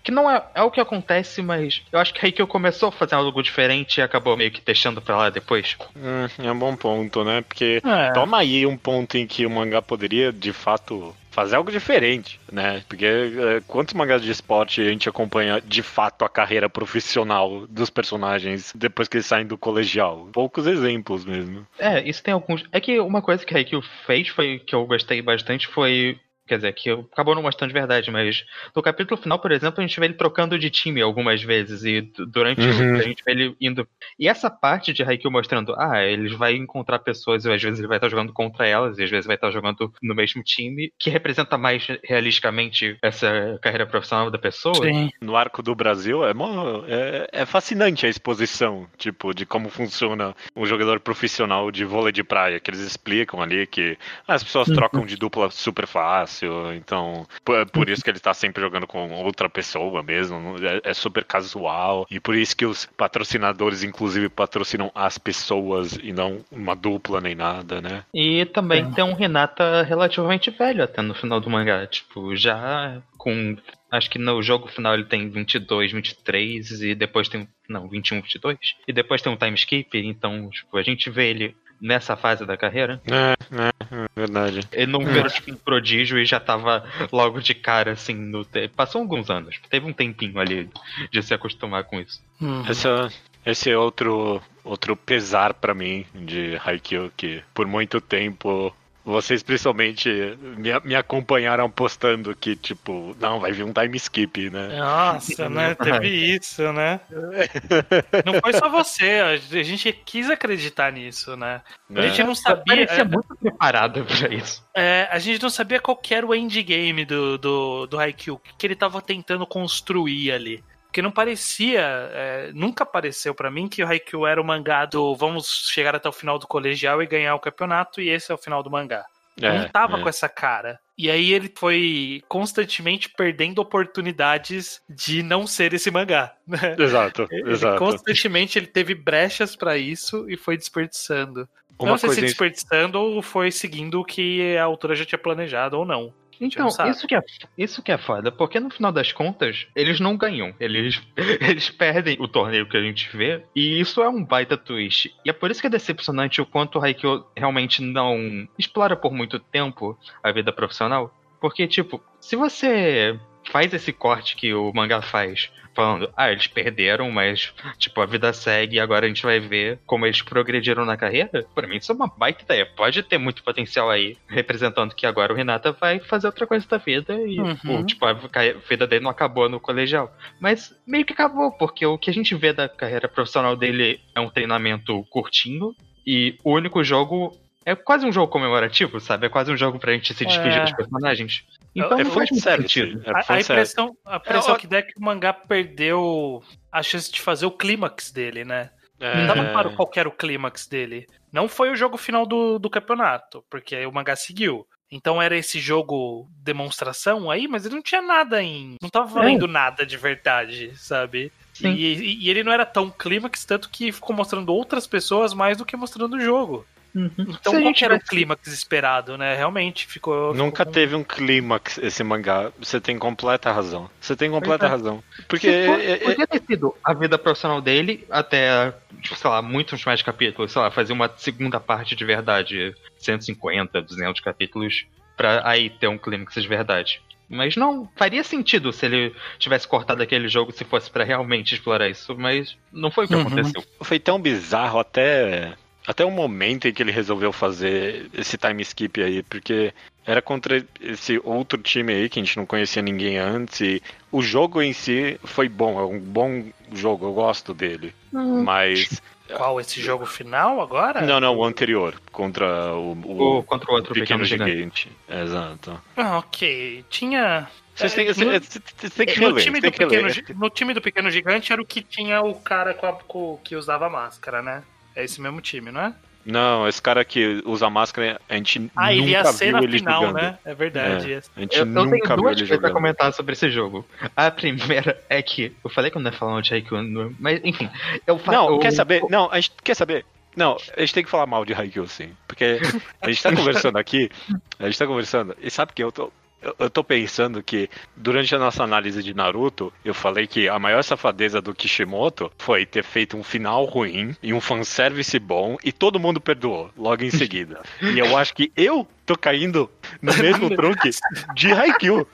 Speaker 3: Que não é, é o que acontece, mas eu acho que aí que eu começou a fazer algo diferente e acabou meio que deixando pra lá depois.
Speaker 2: Hum, é um bom ponto, né? Porque
Speaker 4: É.
Speaker 2: toma aí um ponto em que o mangá poderia, de fato, fazer algo diferente, né? Porque é, quantos mangás de esporte a gente acompanha de fato a carreira profissional dos personagens depois que eles saem do colegial? Poucos exemplos mesmo.
Speaker 3: É, isso tem alguns. É que uma coisa que a Haikyuu fez foi que eu gostei bastante foi. Quer dizer, que eu- acabou não mostrando de verdade, mas no capítulo final, por exemplo, a gente vê ele trocando de time algumas vezes e durante
Speaker 2: Uhum.
Speaker 3: a gente vê ele indo. E essa parte de Haikyuu mostrando, ah, ele vai encontrar pessoas e às vezes ele vai estar jogando contra elas e às vezes vai estar jogando no mesmo time, que representa mais realisticamente essa carreira profissional da pessoa.
Speaker 4: Sim.
Speaker 2: No arco do Brasil é, mó- é, é fascinante a exposição, tipo, de como funciona um jogador profissional de vôlei de praia, que eles explicam ali que as pessoas
Speaker 4: Uhum.
Speaker 2: trocam de dupla super fácil, então por, é por isso que ele tá sempre jogando com outra pessoa mesmo, é, é super casual, e por isso que os patrocinadores, inclusive, patrocinam as pessoas e não uma dupla nem nada, né?
Speaker 3: E também tem um Renata relativamente velho até no final do mangá. Tipo, já com. Acho que no jogo final ele tem 22, 23 e depois tem. Não, 21, 22. E depois tem um time skip. Então, tipo, a gente vê ele nessa fase da carreira.
Speaker 2: É, é, é verdade.
Speaker 3: Ele não virou tipo um prodígio e já tava logo de cara assim no. te- Passou alguns anos. Teve um tempinho ali de se acostumar com isso.
Speaker 4: Uhum.
Speaker 2: Essa, Esse é outro, outro pesar pra mim de Haikyuu, que por muito tempo vocês principalmente me, me acompanharam postando que, tipo, não, vai vir um time skip, né?
Speaker 4: Nossa, né? Teve isso, né? Não foi só você, a gente quis acreditar nisso, né? A gente não sabia.
Speaker 3: Parecia muito preparado pra isso.
Speaker 4: É, a gente não sabia qual que era o endgame do, do, do Haikyuu, o que ele tava tentando construir ali. Porque não parecia, é, nunca pareceu pra mim que o Haikyuu era o mangá do vamos chegar até o final do colegial e ganhar o campeonato e esse é o final do mangá.
Speaker 2: É,
Speaker 4: não tava
Speaker 2: é.
Speaker 4: com essa cara. E aí ele foi constantemente perdendo oportunidades de não ser esse mangá. né?
Speaker 2: Exato,
Speaker 4: Ele,
Speaker 2: exato.
Speaker 4: constantemente ele teve brechas pra isso e foi desperdiçando.
Speaker 2: Uma
Speaker 4: não sei se desperdiçando ou foi seguindo o que a autora já tinha planejado ou não.
Speaker 3: Então,
Speaker 4: não sabe.
Speaker 3: isso que, é, isso que é foda, porque no final das contas, eles não ganham. Eles, eles perdem o torneio que a gente vê, e isso é um baita twist. E é por isso que é decepcionante o quanto o Haikyuu realmente não explora por muito tempo a vida profissional. Porque, tipo, se você faz esse corte que o mangá faz, falando, ah, eles perderam, mas, tipo, a vida segue e agora a gente vai ver como eles progrediram na carreira, pra mim isso é uma baita ideia. Pode ter muito potencial aí, representando que agora o Renata vai fazer outra coisa da vida e,
Speaker 4: Uhum.
Speaker 3: ou, tipo, a vida dele não acabou no colegial. Mas meio que acabou, porque o que a gente vê da carreira profissional dele é um treinamento curtinho e o único jogo é quase um jogo comemorativo, sabe? É quase um jogo pra gente se despedir
Speaker 4: É.
Speaker 3: dos personagens. Então
Speaker 2: é
Speaker 3: não faz muito sentido.
Speaker 2: É
Speaker 4: A, a impressão, a impressão
Speaker 2: É,
Speaker 4: que dá é que o mangá perdeu a chance de fazer o clímax dele, né?
Speaker 2: É,
Speaker 4: Não tava claro qual que era o clímax dele. Não foi o jogo final do, do campeonato, porque aí o mangá seguiu. Então era esse jogo demonstração aí, mas ele não tinha nada em. Não tava valendo nada de verdade, sabe?
Speaker 3: Sim.
Speaker 4: E, e ele não era tão clímax, tanto que ficou mostrando outras pessoas mais do que mostrando o jogo. Então
Speaker 3: Se a
Speaker 4: qual era o clímax esperado, né? Realmente ficou.
Speaker 2: Nunca
Speaker 4: ficou-
Speaker 2: teve um clímax esse mangá. Você tem completa razão. Você tem completa
Speaker 3: é.
Speaker 2: razão. Porque
Speaker 3: Se for-
Speaker 2: é- é-
Speaker 3: podia ter sido a vida profissional dele até, tipo, sei lá, muitos mais capítulos, sei lá, fazer uma segunda parte de verdade, 150, 200 capítulos, pra aí ter um clímax de verdade. Mas não, faria sentido se ele tivesse cortado aquele jogo se fosse pra realmente explorar isso, mas não foi o que
Speaker 4: Uhum.
Speaker 3: aconteceu.
Speaker 2: foi tão bizarro até até o momento em que ele resolveu fazer esse time skip aí, porque era contra esse outro time aí que a gente não conhecia ninguém antes e o jogo em si foi bom, é um bom jogo, eu gosto dele. Mas
Speaker 4: Qual esse jogo final agora?
Speaker 2: não, não, o anterior contra o, o
Speaker 3: Ou contra o outro
Speaker 2: pequeno,
Speaker 3: pequeno, gigante.
Speaker 2: gigante. Exato.
Speaker 4: Ah, ok. Tinha.
Speaker 2: Vocês têm,
Speaker 4: É, no-
Speaker 2: que
Speaker 4: no,
Speaker 2: reler.
Speaker 4: Gi- no time do Pequeno Gigante era o que tinha o cara com a- com- que usava máscara, né? É esse mesmo time, não é?
Speaker 2: Não, esse cara que usa máscara, a gente
Speaker 4: Ah, ele ia
Speaker 2: nunca
Speaker 4: ser
Speaker 2: viu
Speaker 4: na
Speaker 2: ele
Speaker 4: final,
Speaker 2: jogando.
Speaker 4: né? É verdade. é.
Speaker 2: A gente
Speaker 3: Eu, eu tenho
Speaker 2: nunca viu
Speaker 3: duas
Speaker 2: ele
Speaker 3: coisas a
Speaker 2: jogando.
Speaker 3: comentar sobre esse jogo. A primeira é que. Eu falei que eu não ia falar de Haikyuu, não- mas enfim. Eu fa-
Speaker 2: Não,
Speaker 3: eu-
Speaker 2: quer saber? Não, a gente quer saber. Não, a gente tem que falar mal de Haikyuu, sim. Porque a gente tá conversando aqui, a gente tá conversando, e sabe que eu tô. Eu, eu tô pensando que durante a nossa análise de Naruto, eu falei que a maior safadeza do Kishimoto foi ter feito um final ruim e um fanservice bom e todo mundo perdoou logo em seguida. e eu acho que eu tô caindo no mesmo trunque de Haikyuu.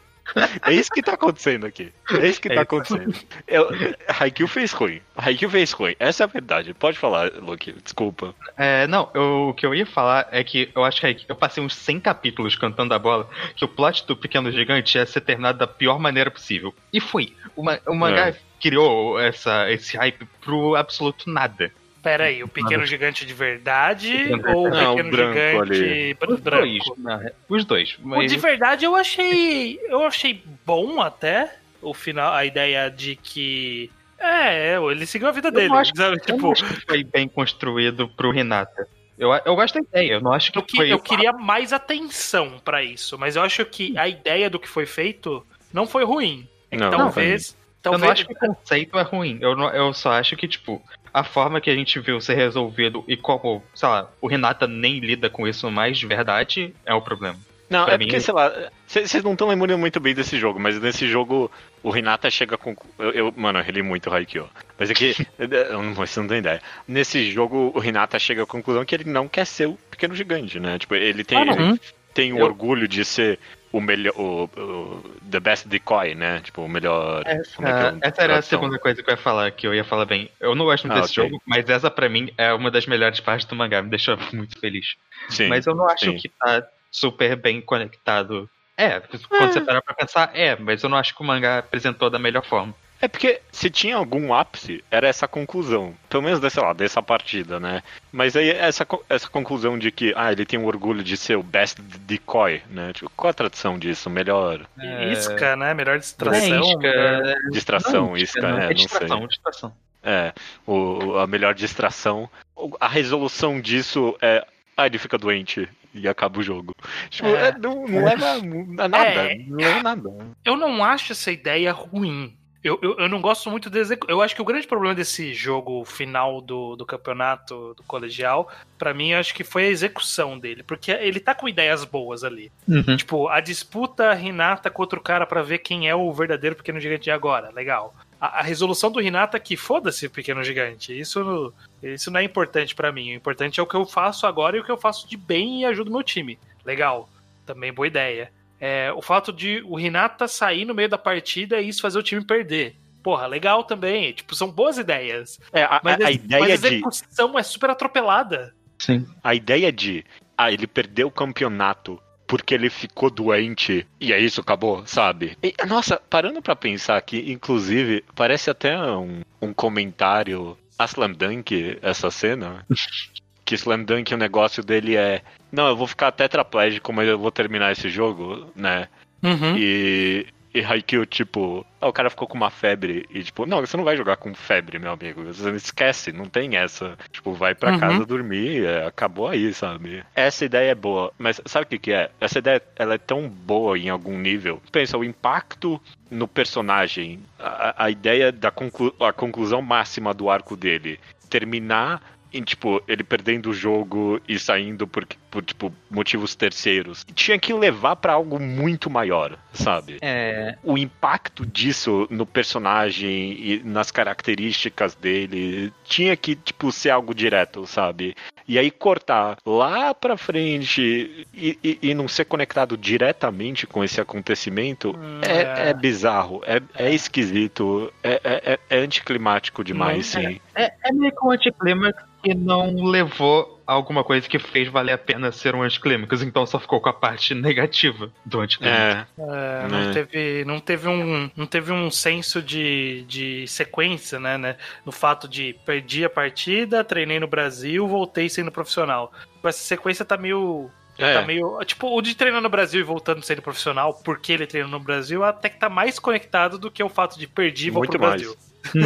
Speaker 2: É isso que tá acontecendo aqui. É isso que
Speaker 3: É
Speaker 2: tá
Speaker 3: isso.
Speaker 2: acontecendo. Eu, Haikyuu fez ruim. Haikyuu fez ruim. Essa é a verdade. Pode falar, Luke. Desculpa.
Speaker 3: É, não, eu- o que eu ia falar é que eu acho que eu passei uns 100 capítulos cantando a bola que o plot do Pequeno Gigante ia ser terminado da pior maneira possível. E foi. O, o mangá
Speaker 2: É.
Speaker 3: criou essa, esse hype pro absoluto nada.
Speaker 4: Pera aí, o Pequeno Gigante de verdade ou o
Speaker 2: Não, o
Speaker 4: Pequeno
Speaker 2: branco
Speaker 4: Gigante
Speaker 2: ali.
Speaker 3: Os
Speaker 4: branco?
Speaker 3: dois, os dois.
Speaker 4: O
Speaker 3: Mas
Speaker 4: de verdade eu achei. Eu achei bom até o final, a ideia de que. É, ele seguiu a vida
Speaker 3: Eu
Speaker 4: dele.
Speaker 3: não acho que-
Speaker 4: sabe?
Speaker 3: eu
Speaker 4: Tipo,
Speaker 3: não acho que foi bem construído pro Renata. Eu, eu gosto da ideia, eu não acho que
Speaker 4: eu, que-
Speaker 3: foi.
Speaker 4: eu queria mais atenção pra isso, mas eu acho que a ideia do que foi feito não foi ruim. É que
Speaker 2: Não,
Speaker 4: talvez.
Speaker 3: Eu
Speaker 4: talvez
Speaker 3: não acho que o conceito é ruim. Eu, não- eu só acho que, tipo, a forma que a gente viu ser resolvido e como, sei lá, o Renata nem lida com isso mais de verdade é o problema.
Speaker 2: Não,
Speaker 3: Pra
Speaker 2: é
Speaker 3: mim-
Speaker 2: porque, sei lá, vocês não estão lembrando muito bem desse jogo, mas nesse jogo o Renata chega com. Eu, eu- mano, eu reli muito Haikyuu. Mas é que. eu não, você não tem ideia. Nesse jogo o Renata chega à conclusão que ele não quer ser o pequeno gigante, né? Tipo, ele tem,
Speaker 3: Ah,
Speaker 2: ele tem o
Speaker 3: Eu-
Speaker 2: orgulho de ser o melhor. O, o- The Best Decoy, né? Tipo, o melhor. como é é
Speaker 3: Essa, essa era a segunda coisa que eu ia falar, que eu ia falar bem. Eu não gosto muito
Speaker 2: Ah,
Speaker 3: desse
Speaker 2: ok.
Speaker 3: jogo, mas essa pra mim é uma das melhores partes do mangá, me deixa muito feliz.
Speaker 2: Sim,
Speaker 3: mas eu não acho
Speaker 2: sim.
Speaker 3: que tá super bem conectado. É, quando você parar pra pensar, é, mas eu não acho que o mangá apresentou da melhor forma.
Speaker 2: É porque se tinha algum ápice, era essa conclusão. Pelo menos, dessa, lá, dessa partida, né? Mas aí essa, essa conclusão de que, ah, ele tem o orgulho de ser o best decoy, né? Tipo, qual a tradução disso? Melhor
Speaker 3: É,
Speaker 4: Isca, né? Melhor
Speaker 3: é,
Speaker 4: distração.
Speaker 3: isca,
Speaker 4: melhor-
Speaker 3: é,
Speaker 2: distração,
Speaker 3: não,
Speaker 2: isca,
Speaker 3: não,
Speaker 2: é,
Speaker 3: é
Speaker 2: não sei.
Speaker 3: distração, distração.
Speaker 2: É, o, a melhor distração. A resolução disso é. Ah, ele fica doente e acaba o jogo. Tipo,
Speaker 4: É.
Speaker 2: é, não, não leva a nada.
Speaker 4: É.
Speaker 2: Não leva a nada.
Speaker 4: Eu não acho essa ideia ruim. Eu, eu, eu não gosto muito de execu... Eu acho que o grande problema desse jogo final do, do campeonato do colegial, pra mim, eu acho que foi a execução dele. Porque ele tá com ideias boas ali.
Speaker 3: Uhum.
Speaker 4: Tipo, a disputa Renata contra o cara pra ver quem é o verdadeiro pequeno gigante de agora. Legal. A, a resolução do Renata que foda-se pequeno gigante. Isso, isso não é importante pra mim. O importante é o que eu faço agora e o que eu faço de bem e ajudo meu time. Legal. Também boa ideia. É, o fato de o Renata sair no meio da partida e isso fazer o time perder. Porra, legal também. Tipo, são boas ideias.
Speaker 2: É, a,
Speaker 4: Mas,
Speaker 2: a, a ideia
Speaker 4: mas a
Speaker 2: de.
Speaker 4: execução é super atropelada.
Speaker 3: Sim.
Speaker 2: A ideia de. Ah, ele perdeu o campeonato porque ele ficou doente e é isso, acabou, sabe? E, nossa, parando pra pensar aqui, inclusive, parece até um, um comentário a Slam Dunk, essa cena. que Slam Dunk, o negócio dele é. Não, eu vou ficar tetraplégico, mas eu vou terminar esse jogo, né?
Speaker 4: Uhum.
Speaker 2: E. E Haikyuu, tipo, ah, o cara ficou com uma febre e, tipo, não, você não vai jogar com febre, meu amigo. Você não esquece, não tem essa. Tipo, vai pra
Speaker 4: Uhum.
Speaker 2: casa dormir, é, acabou aí, sabe? Essa ideia é boa, mas sabe o que, que é? Essa ideia ela é tão boa em algum nível. Pensa, o impacto no personagem, a, a ideia da conclu a conclusão máxima do arco dele, terminar em, tipo, ele perdendo o jogo e saindo por, por tipo, motivos terceiros. Tinha que levar pra algo muito maior, sabe?
Speaker 3: É,
Speaker 2: o impacto disso no personagem e nas características dele tinha que, tipo, ser algo direto, sabe? E aí cortar lá pra frente e, e- e não ser conectado diretamente com esse acontecimento
Speaker 4: Hum,
Speaker 2: é,
Speaker 4: é.
Speaker 2: é bizarro, é, é esquisito, é, é, é- é anticlimático demais,
Speaker 4: Não,
Speaker 2: sim.
Speaker 3: é, é meio que um anticlímax que não levou alguma coisa que fez valer a pena ser um anticlímax, então só ficou com a parte negativa do anticlímax.
Speaker 2: É,
Speaker 4: É, não,
Speaker 2: Né?
Speaker 4: teve, não, teve um, não teve um senso de, de sequência, né, né? No fato de perdi a partida, treinei no Brasil, voltei sendo profissional. Essa sequência tá meio.
Speaker 2: é.
Speaker 4: Tá meio. Tipo, o de treinar no Brasil e voltando sendo profissional, porque ele treinou no Brasil, até que tá mais conectado do que o fato de perdi e vou
Speaker 2: Muito
Speaker 4: pro
Speaker 2: mais.
Speaker 4: Brasil.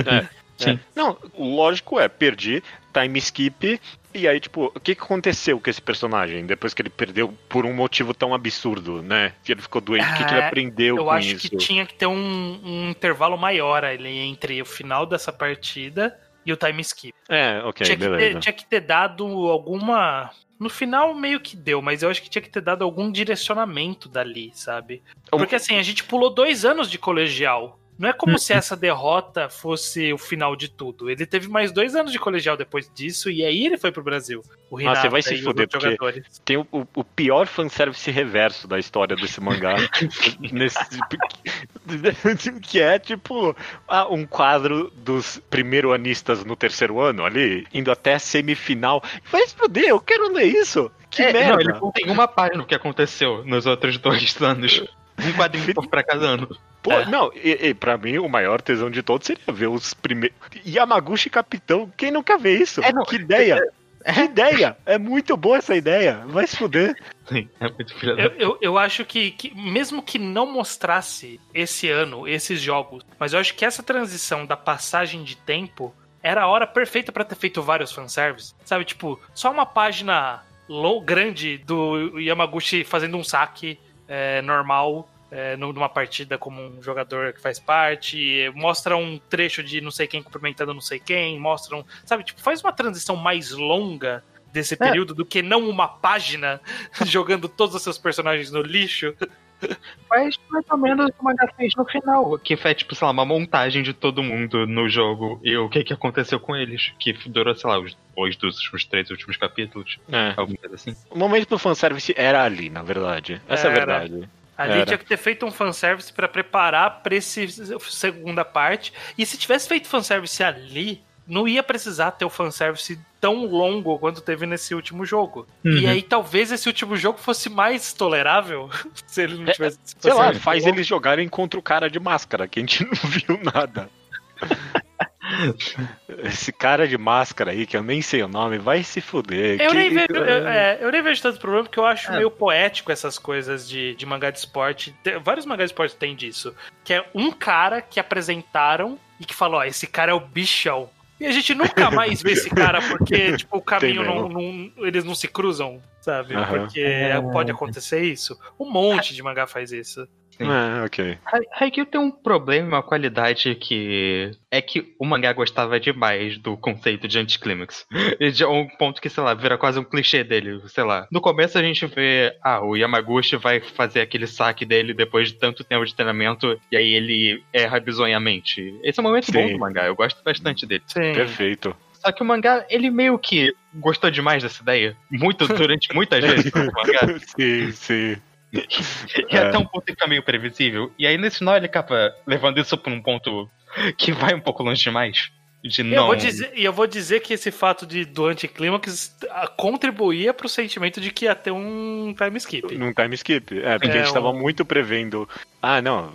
Speaker 2: É,
Speaker 3: Sim.
Speaker 2: é. Não, o lógico é, perdi, time skip, e aí, tipo, o que que aconteceu com esse personagem depois que ele perdeu por um motivo tão absurdo, né? Que ele ficou doente, o que, que ele
Speaker 4: Ah,
Speaker 2: aprendeu
Speaker 4: Eu
Speaker 2: com
Speaker 4: acho
Speaker 2: isso?
Speaker 4: que tinha que ter um, um intervalo maior ali entre o final dessa partida e o time skip.
Speaker 2: É, ok,
Speaker 4: tinha, que
Speaker 2: beleza.
Speaker 4: ter, tinha que ter dado alguma. No final meio que deu, mas eu acho que tinha que ter dado algum direcionamento dali, sabe? Porque assim, a gente pulou dois anos de colegial. Não é como se essa derrota fosse o final de tudo. Ele teve mais dois anos de colegial depois disso, e aí ele foi pro Brasil. O
Speaker 2: Ah,
Speaker 4: Renata
Speaker 2: você vai se fuder, porque-
Speaker 4: jogadores.
Speaker 2: Tem o, o- o pior fanservice reverso da história desse mangá. nesse, que é tipo ah, um quadro dos primeiro-anistas no terceiro ano ali, indo até a semifinal. Vai explodir, eu quero ler isso! Que
Speaker 3: É,
Speaker 2: merda!
Speaker 3: não, ele não tem uma página do que aconteceu nos outros dois anos. Um quadrinho por pra cada ano.
Speaker 2: Pô,
Speaker 3: É.
Speaker 2: não, e, e pra mim o maior tesão de todos seria ver os primeiros. Yamaguchi capitão, quem nunca vê isso?
Speaker 3: É, não,
Speaker 2: que ideia! Que ideia! É muito boa essa ideia! Vai se fuder!
Speaker 3: Sim, é muito filha da
Speaker 4: Eu, eu, eu acho que, que, mesmo que não mostrasse esse ano, esses jogos, mas eu acho que essa transição da passagem de tempo era a hora perfeita pra ter feito vários fanservices. Sabe, tipo, só uma página low, grande do Yamaguchi fazendo um saque é, normal é, nu- numa partida como um jogador que faz parte, mostra um trecho de não sei quem cumprimentando não sei quem, mostra um. Sabe, tipo, faz uma transição mais longa desse período do que não uma página jogando todos os seus personagens no lixo.
Speaker 3: Faz mais ou menos mangá fez no final. Que foi, tipo, sei lá, uma montagem de todo mundo no jogo e o que, que aconteceu com eles. Que durou, sei lá, os dois dos últimos três últimos capítulos.
Speaker 2: É.
Speaker 3: Alguma coisa assim.
Speaker 2: O momento do fanservice era ali, na verdade. Essa é a
Speaker 4: Era.
Speaker 2: verdade.
Speaker 4: Ali
Speaker 2: Era.
Speaker 4: tinha que ter feito um fanservice pra preparar pra esse segunda parte. E se tivesse feito fanservice ali, não ia precisar ter o fanservice tão longo quanto teve nesse último jogo. E
Speaker 3: Uhum.
Speaker 4: aí talvez esse último jogo fosse mais tolerável se ele não
Speaker 2: É,
Speaker 4: tivesse. esse
Speaker 2: Sei lá, faz eles jogarem contra o cara de máscara, que a gente não viu nada. Esse cara de máscara aí, que eu nem sei o nome, vai se fuder.
Speaker 4: Eu
Speaker 2: que-
Speaker 4: nem, vejo, eu, é, eu nem vejo tanto problema, porque eu acho
Speaker 3: É.
Speaker 4: meio poético essas coisas de, de mangá de esporte. Tem- vários mangás de esporte têm disso. Que é um cara que apresentaram e que falou: ó, esse cara é o bichão. E a gente nunca mais vê esse cara porque, tipo, o caminho
Speaker 2: Tem
Speaker 4: não, não- Eles não se cruzam, sabe?
Speaker 2: Aham.
Speaker 4: Porque pode acontecer isso. Um monte de mangá faz isso.
Speaker 2: É, ok.
Speaker 3: Hai- Haikyuu tem um problema, uma qualidade que é que o mangá gostava demais do conceito de anticlímax. E De um ponto que, sei lá, vira quase um clichê dele, sei lá. No começo a gente vê, ah, o Yamaguchi vai fazer aquele saque dele depois de tanto tempo de treinamento e aí ele erra bizonhamente. Esse é um momento bom
Speaker 2: Sim.
Speaker 3: do mangá, eu gosto bastante dele.
Speaker 4: Sim.
Speaker 2: Perfeito.
Speaker 3: Só que o mangá, ele meio que gostou demais dessa ideia. Muito, durante muitas vezes
Speaker 2: sim, sim.
Speaker 3: E até um ponto que fica meio previsível. E aí nesse final ele acaba levando isso pra um ponto que vai um pouco longe demais. De
Speaker 4: E
Speaker 3: não.
Speaker 4: eu vou dizer, e eu vou dizer que esse fato de, do anticlímax contribuía pro sentimento de que ia ter um time skip.
Speaker 2: Num time skip. É, porque
Speaker 4: É,
Speaker 2: a gente tava
Speaker 4: um-
Speaker 2: muito prevendo. Ah, não,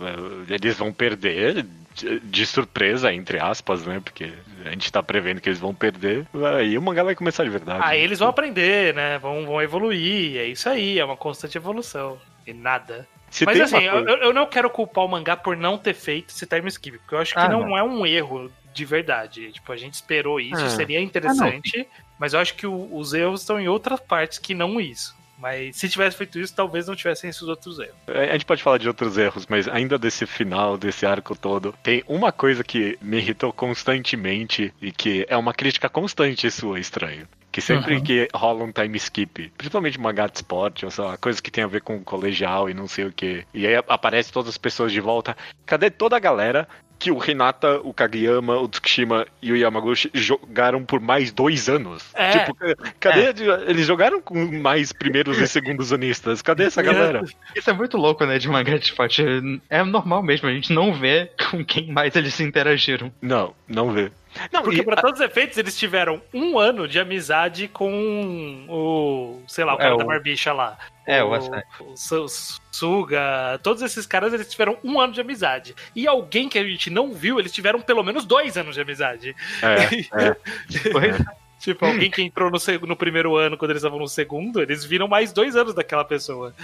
Speaker 2: é, eles vão perder de, de surpresa, entre aspas, né? Porque a gente tá prevendo que eles vão perder. Aí o mangá vai começar de verdade.
Speaker 4: Aí eles vão aprender, né? Vão, vão evoluir. É isso aí, é uma constante evolução. E nada.
Speaker 2: Se
Speaker 4: Mas assim, eu- eu não quero culpar o mangá por não ter feito esse time skip. Porque eu acho que
Speaker 3: Ah,
Speaker 4: não,
Speaker 3: não.
Speaker 4: é um erro de verdade. Tipo, a gente esperou isso,
Speaker 2: Ah.
Speaker 4: seria interessante. mas eu acho que o- os erros estão em outras partes que não isso. Mas se tivesse feito isso, talvez não tivessem esses outros erros.
Speaker 2: A gente pode falar de outros erros, mas ainda desse final, desse arco todo, tem uma coisa que me irritou constantemente e que é uma crítica constante sua, estranho. Que sempre
Speaker 4: Uhum.
Speaker 2: que rola um time skip, principalmente mangá de esporte, ou sei lá, coisa que tem a ver com colegial e não sei o que, e aí aparece todas as pessoas de volta, cadê toda a galera que o Hinata, o Kageyama, o Tsukishima e o Yamaguchi jogaram por mais dois anos?
Speaker 4: É.
Speaker 2: Tipo, ca- cadê? Eles jogaram com mais primeiros e segundos anistas, cadê essa galera?
Speaker 3: Isso é muito louco, né, de mangá de esporte. É normal mesmo, a gente não vê com quem mais eles se interagiram.
Speaker 2: Não, não vê. Não,
Speaker 4: Porque, pra todos os efeitos, eles tiveram um ano de amizade com o. sei lá, o cara
Speaker 3: É,
Speaker 4: da
Speaker 3: o-
Speaker 4: barbicha lá.
Speaker 3: É, o Asai.
Speaker 4: o Su- Suga. Todos esses caras, eles tiveram um ano de amizade. E alguém que a gente não viu, eles tiveram pelo menos dois anos de amizade.
Speaker 2: é, é.
Speaker 4: Tipo, alguém que entrou no, no primeiro ano quando eles estavam no segundo, eles viram mais dois anos daquela pessoa.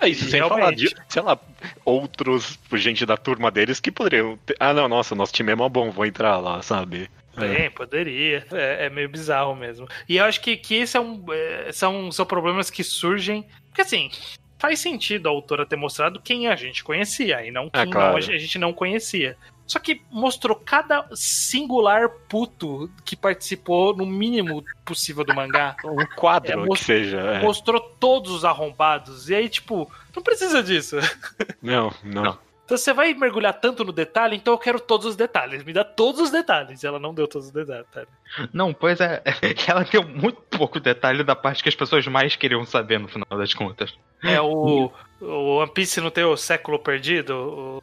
Speaker 2: É isso, sem
Speaker 4: Realmente.
Speaker 2: falar de, sei lá, outros, gente da turma deles que poderiam ter, ah não, nossa, nosso time é mó bom, vou entrar lá, sabe?
Speaker 4: Bem, poderia. É, é meio bizarro mesmo. E eu acho que, que esse é um, é, são, são problemas que surgem. Porque assim, faz sentido a autora ter mostrado quem a gente conhecia e não
Speaker 2: Ah,
Speaker 4: quem
Speaker 2: claro.
Speaker 4: não, a gente não conhecia. Só que mostrou cada singular puto que participou no mínimo possível do mangá.
Speaker 2: Um quadro
Speaker 4: É,
Speaker 2: que
Speaker 4: most-
Speaker 2: seja. é.
Speaker 4: Mostrou todos os arrombados. E aí, tipo, não precisa disso.
Speaker 2: Não, não.
Speaker 3: Não.
Speaker 4: Então você vai mergulhar tanto no detalhe, então eu quero todos os detalhes. Me dá todos os detalhes. E ela não deu todos os detalhes.
Speaker 3: Não, pois é. Ela deu muito pouco detalhe da parte que as pessoas mais queriam saber no final das contas.
Speaker 4: É o, o One Piece não tem o século perdido? O,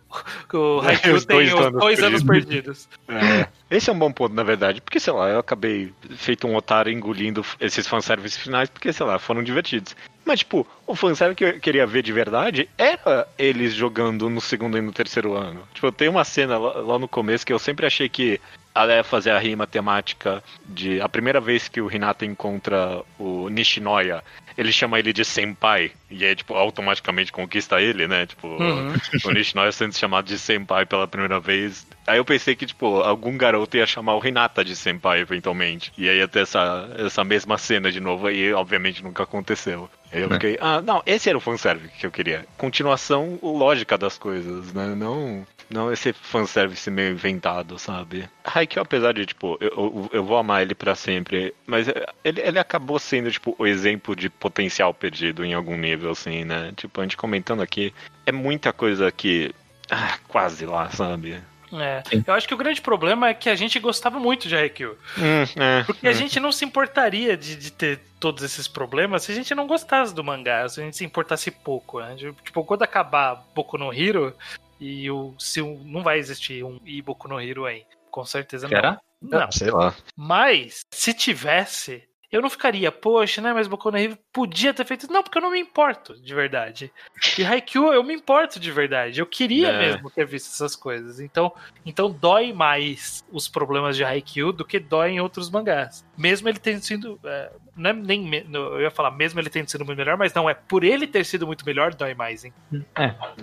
Speaker 4: o Haikyuu
Speaker 2: Os
Speaker 4: tem
Speaker 2: dois
Speaker 4: os
Speaker 2: anos
Speaker 4: dois anos perdidos.
Speaker 2: É. Esse é um bom ponto, na verdade, porque, sei lá, eu acabei feito um otário engolindo esses fanservices finais, porque, sei lá, foram divertidos. Mas, tipo, o fanservice que eu queria ver de verdade era eles jogando no segundo e no terceiro ano. Tipo, tem uma cena lá, lá no começo que eu sempre achei que ela ia fazer a rima temática de a primeira vez que o Hinata encontra o Nishinoya, ele chama ele de senpai, e aí, tipo, automaticamente conquista ele, né? Tipo,
Speaker 4: Uhum.
Speaker 2: o Nishinoya sendo chamado de senpai pela primeira vez. Aí eu pensei que, tipo, algum garoto ia chamar o Hinata de senpai eventualmente. E aí ia ter essa, essa mesma cena de novo, e obviamente nunca aconteceu. Eu
Speaker 3: Né.
Speaker 2: fiquei, ah, não, esse era o fanservice que eu queria. Continuação lógica das coisas, né? Não, não esse fanservice meio inventado, sabe? Haikyuu, apesar de, tipo, eu, eu, eu vou amar ele pra sempre, mas é, ele, ele acabou sendo, tipo, o exemplo de potencial perdido em algum nível, assim, né? Tipo, a gente comentando aqui, é muita coisa que. Ah, quase lá, sabe?
Speaker 4: É. Eu acho que o grande problema é que a gente gostava muito de Haikyuu.
Speaker 2: Hum, é,
Speaker 4: Porque a
Speaker 2: hum.
Speaker 4: gente não se importaria de, de ter todos esses problemas se a gente não gostasse do mangá, se a gente se importasse pouco. Né? Tipo, quando acabar Boku no Hero, e o, se o, não vai existir um e Boku no Hero aí. Com certeza não.
Speaker 3: Será?
Speaker 4: Não.
Speaker 2: Sei lá.
Speaker 4: Mas, se tivesse, eu não ficaria, poxa, né? Mas Boku no Hero podia ter feito. Não, porque eu não me importo, de verdade. E Haikyuu, eu me importo de verdade. Eu queria
Speaker 2: É.
Speaker 4: mesmo ter visto essas coisas. Então, então dói mais os problemas de Haikyuu do que dói em outros mangás. Mesmo ele tendo sido. é, não é nem. Eu ia falar, mesmo ele tendo sido muito melhor, mas não, é por ele ter sido muito melhor, dói mais, hein?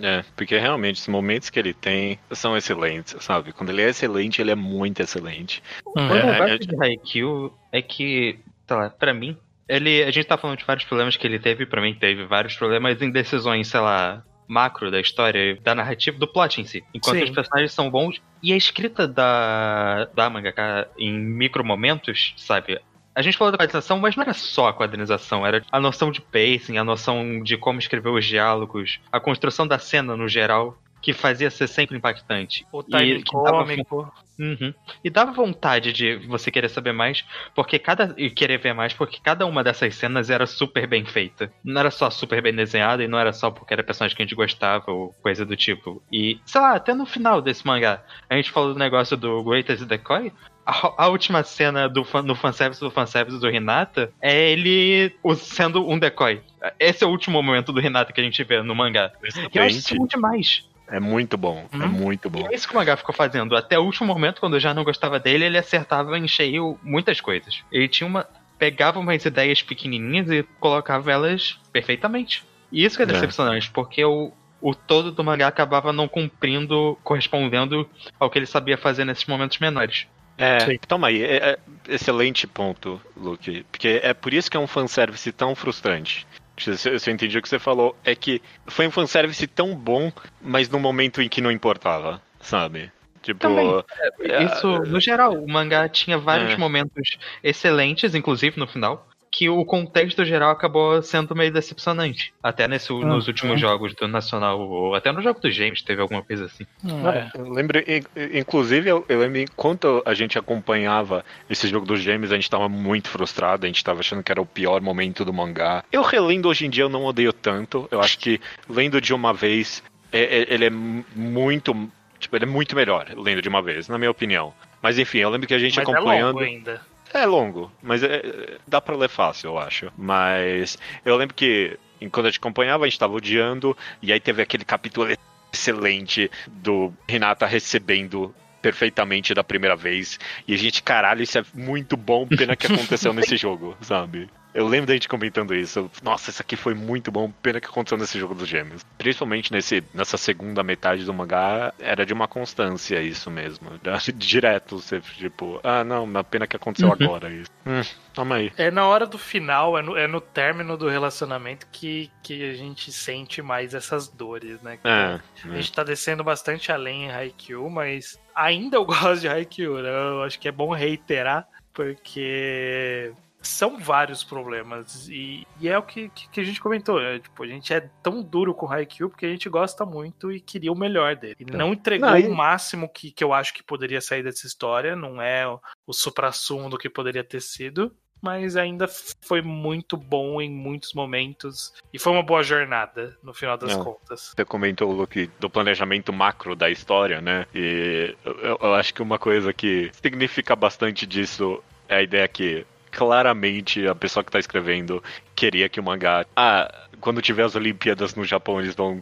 Speaker 2: É, porque realmente os momentos que ele tem são excelentes, sabe? Quando ele é excelente, ele é muito excelente.
Speaker 3: O
Speaker 2: É,
Speaker 3: negócio
Speaker 2: é-
Speaker 3: de Haikyuu é que, sei lá, pra mim, ele, a gente tá falando de vários problemas que ele teve, pra mim teve vários problemas em decisões, sei lá, macro da história, da narrativa, do plot em si. Enquanto
Speaker 4: Sim.
Speaker 3: os personagens são bons, e a escrita da, da mangaka em micro momentos, sabe? A gente falou da quadrinização, mas não era só a quadrinização, era a noção de pacing, a noção de como escrever os diálogos, a construção da cena no geral, que fazia ser sempre impactante.
Speaker 4: O time
Speaker 3: E que dava
Speaker 4: cômico.
Speaker 3: Uhum. E dava vontade de você querer saber mais, porque cada. e querer ver mais, porque cada uma dessas cenas era super bem feita. Não era só super bem desenhada e não era só porque era personagem que a gente gostava ou coisa do tipo. E, sei lá, até no final desse mangá, a gente falou do negócio do Greatest Decoy. A, última cena do fan, no fanservice do fanservice do Hinata é ele sendo um decoy. Esse é o último momento do Hinata que a gente vê no mangá. E eu acho isso demais.
Speaker 2: É muito bom, é
Speaker 4: Hum?
Speaker 2: muito
Speaker 3: E
Speaker 2: bom.
Speaker 3: é isso que o mangá ficou fazendo. Até o último momento, quando eu já não gostava dele, ele acertava em cheio muitas coisas. Ele tinha uma. pegava umas ideias pequenininhas e colocava elas perfeitamente. E isso que é
Speaker 2: É.
Speaker 3: decepcionante, porque o, o todo do mangá acabava não cumprindo, correspondendo ao que ele sabia fazer nesses momentos menores.
Speaker 2: É,
Speaker 4: Sim.
Speaker 2: toma aí, é, é excelente ponto, Luke. Porque é por isso que é um fanservice tão frustrante. Se, se eu entendi o que você falou, é que foi um fanservice tão bom, mas num momento em que não importava, sabe? Tipo,
Speaker 3: Também.
Speaker 2: É,
Speaker 3: Isso, no geral, o mangá tinha vários
Speaker 2: É.
Speaker 3: momentos excelentes, inclusive no final, que o contexto geral acabou sendo meio decepcionante. Até nesse, nos últimos jogos do Nacional, ou até no jogo do James teve alguma coisa assim.
Speaker 4: É.
Speaker 2: Eu lembro, in- inclusive, eu, eu lembro enquanto a gente acompanhava esse jogo dos gêmeos, a gente tava muito frustrado, a gente tava achando que era o pior momento do mangá. Eu relendo hoje em dia, eu não odeio tanto. Eu acho que lendo de uma vez, é- é- ele é mu- muito. Tipo, ele é muito melhor lendo de uma vez, na minha opinião. Mas enfim, eu lembro que a gente
Speaker 4: Mas é
Speaker 2: acompanhando.
Speaker 4: longo ainda.
Speaker 2: É longo, mas é- é- dá pra ler fácil, eu acho. Mas eu lembro que enquanto a gente acompanhava, a gente tava odiando, e aí teve aquele capítulo excelente do Renata recebendo perfeitamente da primeira vez. E a gente, caralho, isso é muito bom, pena que aconteceu nesse jogo, sabe? Eu lembro da gente comentando isso. Nossa, isso aqui foi muito bom, pena que aconteceu nesse jogo dos gêmeos. Principalmente nesse, nessa segunda metade do mangá, era de uma constância isso mesmo. Direto, você, tipo, ah, não, uma pena que aconteceu
Speaker 3: Uhum.
Speaker 2: agora isso. Hum, toma aí.
Speaker 4: É na hora do final, é no, é no término do relacionamento que, que a gente sente mais essas dores, né?
Speaker 2: É,
Speaker 4: A gente tá descendo bastante além em Haikyuu, mas ainda eu gosto de Haikyuu, né? Eu acho que é bom reiterar, porque são vários problemas. E, e é o que, que, a gente comentou, né? Tipo, a gente é tão duro com Haikyuu porque a gente gosta muito e queria o melhor dele. E não entregou
Speaker 2: Não,
Speaker 4: o máximo que, que eu acho que poderia sair dessa história, não é o, o supra-sumo do que poderia ter sido. Mas ainda foi muito bom em muitos momentos. E foi uma boa jornada, no final das
Speaker 2: Não.
Speaker 4: contas.
Speaker 2: Você comentou, Luke, do planejamento macro da história, né? E eu, eu acho que uma coisa que significa bastante disso é a ideia que claramente a pessoa que tá escrevendo queria que o mangá. Ah, quando tiver as Olimpíadas no Japão, eles vão.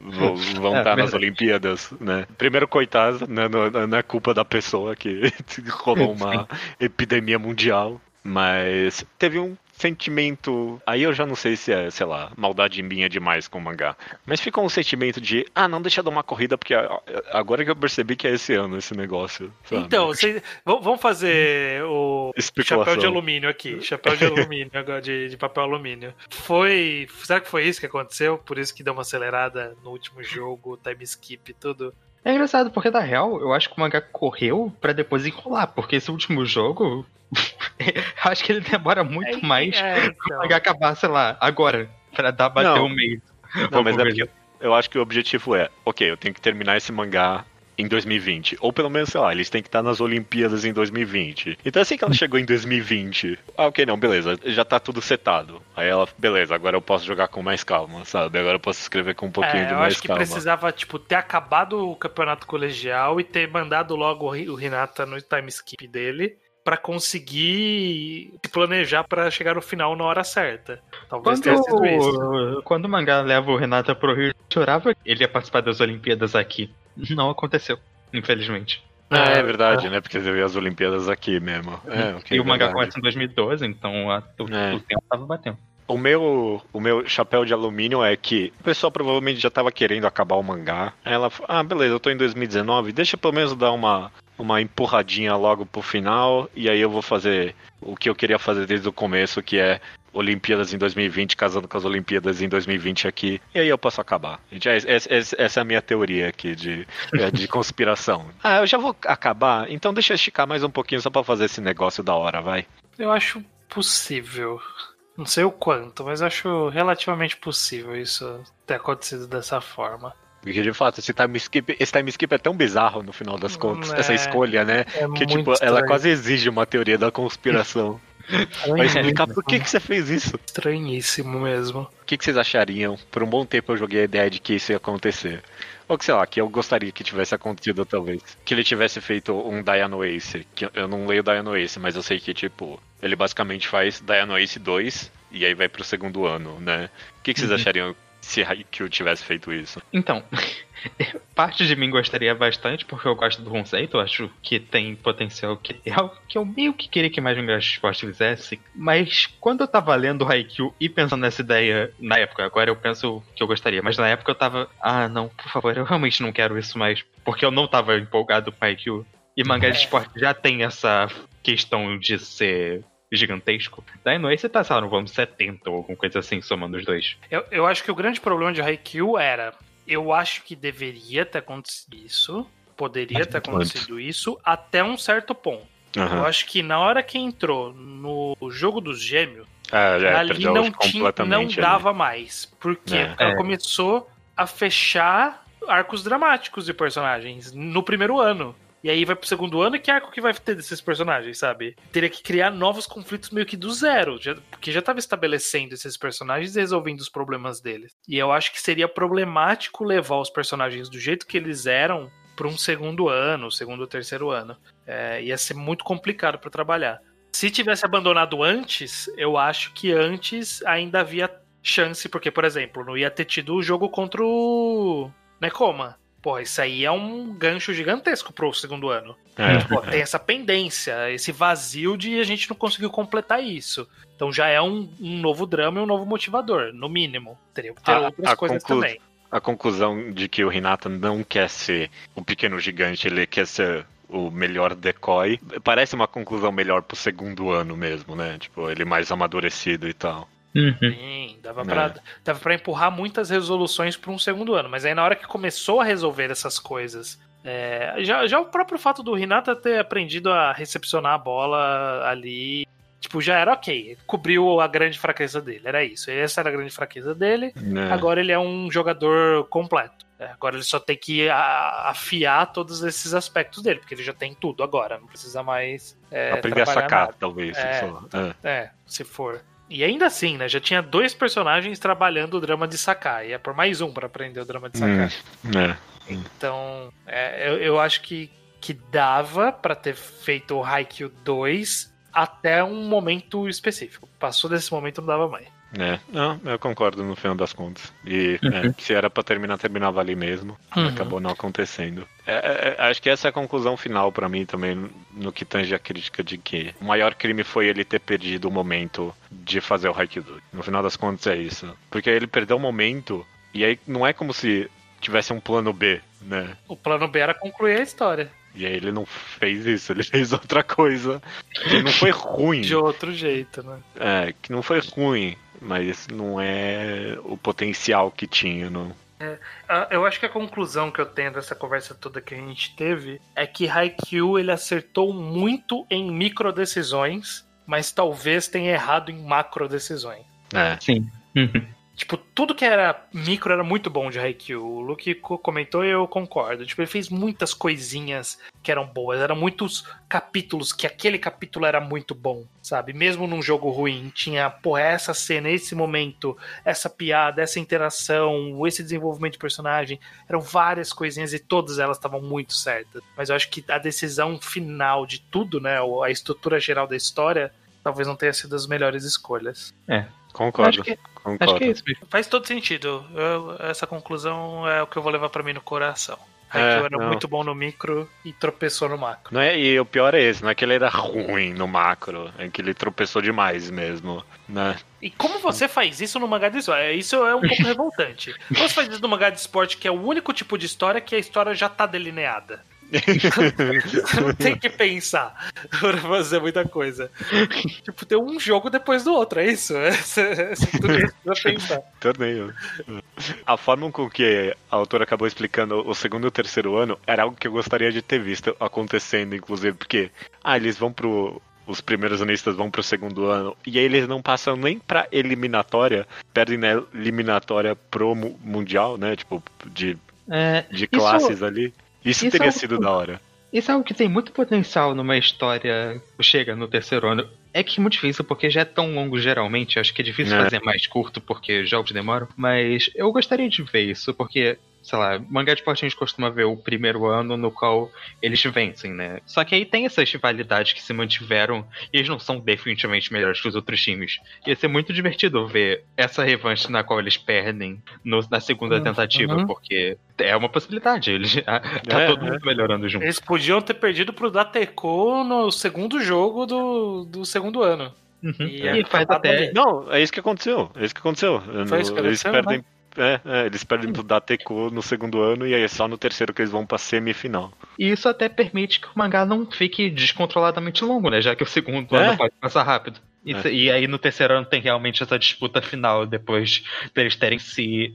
Speaker 2: Vão vão
Speaker 3: É,
Speaker 2: estar nas. Olimpíadas, né? Primeiro, coitado, né? Não, não é culpa da pessoa que rolou uma epidemia mundial. Mas teve um sentimento. Aí eu já não sei se é, sei lá, maldade minha demais com o mangá. Mas ficou um sentimento de, ah, não deixa eu dar uma corrida, porque agora que eu percebi que é esse ano esse negócio. sabe?
Speaker 4: Então, v- vamos fazer o
Speaker 2: Especulação.
Speaker 4: chapéu de alumínio aqui. Chapéu de alumínio, agora de, de papel alumínio. Foi. Será que foi isso que aconteceu? Por isso que deu uma acelerada no último jogo, time skip e tudo?
Speaker 3: É engraçado, porque na real, eu acho que o mangá correu pra depois enrolar, porque esse último jogo. eu acho que ele demora muito
Speaker 4: É,
Speaker 3: mais
Speaker 4: é, então.
Speaker 3: mangá acabar, sei lá, agora. Pra dar bater
Speaker 2: Não.
Speaker 3: o meio.
Speaker 2: Não, mas é porque eu acho que o objetivo é, ok, eu tenho que terminar esse mangá em 2020. Ou pelo menos, sei lá, eles têm que estar nas Olimpíadas em 2020. Então assim que ela chegou em 2020, ah, ok, não, beleza, já tá tudo setado. Aí ela, beleza, agora eu posso jogar com mais calma, sabe? Agora eu posso escrever com um pouquinho
Speaker 4: É,
Speaker 2: de
Speaker 4: eu
Speaker 2: mais
Speaker 4: acho que
Speaker 2: calma.
Speaker 4: precisava, tipo, ter acabado o campeonato colegial e ter mandado logo o Renata no time skip dele pra conseguir se planejar pra chegar no final na hora certa. Talvez tenha sido isso.
Speaker 3: Quando, quando o mangá leva o Renata pro Rio, eu chorava que ele ia participar das Olimpíadas aqui. Não aconteceu, infelizmente.
Speaker 2: Ah, é verdade, né? Porque eu vi as Olimpíadas aqui mesmo. É, ok,
Speaker 3: e o mangá
Speaker 2: verdade.
Speaker 3: começa em 2012, então a- o,
Speaker 2: É.
Speaker 3: o tempo tava batendo.
Speaker 2: O meu, o meu chapéu de alumínio é que o pessoal provavelmente já tava querendo acabar o mangá. Aí ela falou, ah, beleza, eu tô em 2019, deixa pelo menos dar uma, uma empurradinha logo pro final, e aí eu vou fazer o que eu queria fazer desde o começo, que é Olimpíadas em 2020, casando com as Olimpíadas em 2020 aqui, e aí eu posso acabar. É- é- é- essa é a minha teoria aqui de, de conspiração. Ah, eu já vou acabar, então deixa eu esticar mais um pouquinho só pra fazer esse negócio da hora, vai.
Speaker 4: Eu acho possível. Não sei o quanto, mas acho relativamente possível isso ter acontecido dessa forma.
Speaker 2: Porque de fato, esse time skip, esse time skip é tão bizarro no final das contas,
Speaker 4: É.
Speaker 2: essa escolha, né?
Speaker 4: É
Speaker 2: Que tipo, ela
Speaker 4: estranho.
Speaker 2: quase exige uma teoria da conspiração. Vai explicar por que, que você fez isso.
Speaker 4: Estranhíssimo mesmo.
Speaker 2: O que, que vocês achariam? Por um bom tempo eu joguei a ideia de que isso ia acontecer. Ou que, sei lá, que eu gostaria que tivesse acontecido talvez. Que ele tivesse feito um Diano Ace. Que eu não leio Diano Ace, mas eu sei que, tipo, ele basicamente faz Diano Ace 2 e aí vai pro segundo ano, né? O que, que vocês
Speaker 3: Uhum.
Speaker 2: achariam se Haikyuu tivesse feito isso?
Speaker 3: Então, parte de mim gostaria bastante, porque eu gosto do conceito, eu acho que tem potencial que é algo que eu meio que queria que mais um Gacha Esporte fizesse. Mas quando eu tava lendo o Haikyuu e pensando nessa ideia na época, agora eu penso que eu gostaria, mas na época eu tava, ah não, por favor, eu realmente não quero isso mais, porque eu não tava empolgado com Haikyuu. E mangá de
Speaker 4: É.
Speaker 3: esporte já tem essa questão de ser gigantesco. Daí no você tá, sei lá, no volume 70 ou alguma coisa assim, somando os dois.
Speaker 4: Eu, eu acho que o grande problema de Haikyuu era. Eu acho que deveria ter acontecido isso. Poderia ter acontecido isso até um certo ponto. Eu
Speaker 2: Aham.
Speaker 4: acho que na hora que entrou no jogo dos gêmeos,
Speaker 2: Ah, já
Speaker 4: ali não, tinha, não
Speaker 2: completamente ali.
Speaker 4: dava mais. Porque
Speaker 2: É.
Speaker 4: ela
Speaker 3: É.
Speaker 4: começou a fechar arcos dramáticos de personagens no primeiro ano. E aí vai pro segundo ano, que arco que vai ter desses personagens, sabe? Teria que criar novos conflitos meio que do zero, já- porque já tava estabelecendo esses personagens e resolvendo os problemas deles. E eu acho que seria problemático levar os personagens do jeito que eles eram pra um segundo ano, segundo ou terceiro ano. É, ia ser muito complicado pra trabalhar. Se tivesse abandonado antes, eu acho que antes ainda havia chance, porque, por exemplo, não ia ter tido o jogo contra o Nekoma. Pô, isso aí é um gancho gigantesco pro segundo ano.
Speaker 2: É,
Speaker 4: Pô, tem essa pendência, esse vazio de a gente não conseguiu completar isso. Então já é um, um novo drama e um novo motivador, no mínimo. Teria que ter
Speaker 2: A-
Speaker 4: outras
Speaker 2: a
Speaker 4: coisas
Speaker 2: conclu-
Speaker 4: também.
Speaker 2: a conclusão de que o Renata não quer ser o pequeno gigante, ele quer ser o melhor decoy. Parece uma conclusão melhor pro segundo ano mesmo, né? Tipo, ele mais amadurecido e tal.
Speaker 3: Uhum.
Speaker 4: Sim, dava
Speaker 2: É.
Speaker 4: pra, dava pra empurrar muitas resoluções pra um segundo ano. Mas aí na hora que começou a resolver essas coisas. é, já, já o próprio fato do Renata ter aprendido a recepcionar a bola ali. Tipo, já era ok. Cobriu a grande fraqueza dele. Era isso. Essa era a grande fraqueza dele.
Speaker 2: né?
Speaker 4: Agora ele é um jogador completo. É, agora ele só tem que afiar todos esses aspectos dele, porque ele já tem tudo agora. Não precisa mais. É,
Speaker 2: Aprender a sacar,
Speaker 4: nada.
Speaker 2: talvez.
Speaker 4: É.
Speaker 2: É.
Speaker 4: É, se for. E ainda assim, né? Já tinha dois personagens trabalhando o drama de Sakai. E é por mais um pra aprender o drama de Sakai.
Speaker 2: Hum, é.
Speaker 4: Então, é, eu, eu acho que, que dava pra ter feito o Haikyuu 2 até um momento específico. Passou desse momento, não dava mais.
Speaker 2: É, não, eu concordo no final das contas. E é, se era pra terminar, terminava ali mesmo.
Speaker 4: Uhum.
Speaker 2: Acabou não acontecendo. É, é, é, acho que essa é a conclusão final pra mim também, no que tange a crítica de que o maior crime foi ele ter perdido o momento de fazer o Haikyuu. No final das contas é isso. Porque ele perdeu o momento, e aí não é como se tivesse um plano B, né?
Speaker 4: O plano B era concluir a história.
Speaker 2: E aí ele não fez isso, ele fez outra coisa. Que não foi ruim.
Speaker 4: De outro jeito, né?
Speaker 2: É, que não foi ruim, mas não é o potencial que tinha, não.
Speaker 4: Ah, Eu acho que a conclusão que eu tenho dessa conversa toda que a gente teve é que Haikyuu ele acertou muito em micro decisões, mas talvez tenha errado em macro decisões.
Speaker 2: É.
Speaker 3: Sim. Uhum.
Speaker 4: Tipo, tudo que era micro era muito bom de Haikyuu. O Luke comentou e eu concordo. Tipo, ele fez muitas coisinhas que eram boas. Eram muitos capítulos que aquele capítulo era muito bom, sabe? Mesmo num jogo ruim. Tinha, pô, essa cena, esse momento, essa piada, essa interação, esse desenvolvimento de personagem. Eram várias coisinhas e todas elas estavam muito certas. Mas eu acho que a decisão final de tudo, né? A estrutura geral da história talvez não tenha sido as melhores escolhas.
Speaker 3: É.
Speaker 2: Concordo.
Speaker 3: Acho que,
Speaker 2: concordo.
Speaker 3: acho que é isso mesmo.
Speaker 4: Faz todo sentido. Eu- essa conclusão é o que eu vou levar pra mim no coração.
Speaker 2: É,
Speaker 4: Haikyuu era
Speaker 2: não.
Speaker 4: muito bom no micro e tropeçou no macro.
Speaker 2: Não é, e o pior é esse, não é que ele era ruim no macro, é que ele tropeçou demais mesmo, né?
Speaker 4: E como você faz isso no mangá de história? Isso é um pouco revoltante. Como você faz isso no mangá de esporte, que é o único tipo de história que a história já tá delineada? Você não tem que pensar pra fazer muita coisa. Tipo, tem um jogo depois do outro, é isso? É, é, precisa pensar.
Speaker 2: Torneio. A forma com que a autora acabou explicando o segundo e o terceiro ano era algo que eu gostaria de ter visto acontecendo, inclusive, porque, ah, eles vão pro. Os primeiros anistas vão pro segundo ano, e aí eles não passam nem pra eliminatória, perdem na eliminatória pro mu- mundial, né? Tipo, de,
Speaker 3: É,
Speaker 2: de
Speaker 3: Isso-
Speaker 2: classes ali. Isso,
Speaker 3: isso
Speaker 2: teria
Speaker 3: é
Speaker 2: sido da hora.
Speaker 3: Isso é algo que tem muito potencial numa história que chega no terceiro ano. É que é muito difícil, porque já é tão longo geralmente. Acho que é difícil
Speaker 2: É.
Speaker 3: fazer mais curto, porque jogos demoram. Mas eu gostaria de ver isso, porque, sei lá, mangá de esporte a gente costuma ver o primeiro ano no qual eles vencem, né? Só que aí tem essas rivalidades que se mantiveram e eles não são definitivamente melhores que os outros times. Ia ser muito divertido ver essa revanche na qual eles perdem no- na segunda
Speaker 4: Uhum.
Speaker 3: tentativa, porque é uma possibilidade. Eles, tá
Speaker 2: É,
Speaker 3: todo
Speaker 2: é.
Speaker 3: mundo melhorando junto.
Speaker 4: Eles podiam ter perdido pro Dateco no segundo jogo do, do segundo ano.
Speaker 3: Uhum.
Speaker 4: E
Speaker 3: E faz até.
Speaker 2: Não, é isso que aconteceu. É isso que aconteceu.
Speaker 4: Foi isso que
Speaker 2: eles
Speaker 4: aconteceu,
Speaker 2: perdem. É, é, eles perdem pro Dateco no segundo ano e aí é só no terceiro que eles vão pra semifinal.
Speaker 3: E isso até permite que o mangá não fique descontroladamente longo, né? Já que o segundo
Speaker 2: É.
Speaker 3: ano pode passar rápido. Isso- E aí no terceiro ano tem realmente essa disputa final depois deles terem se.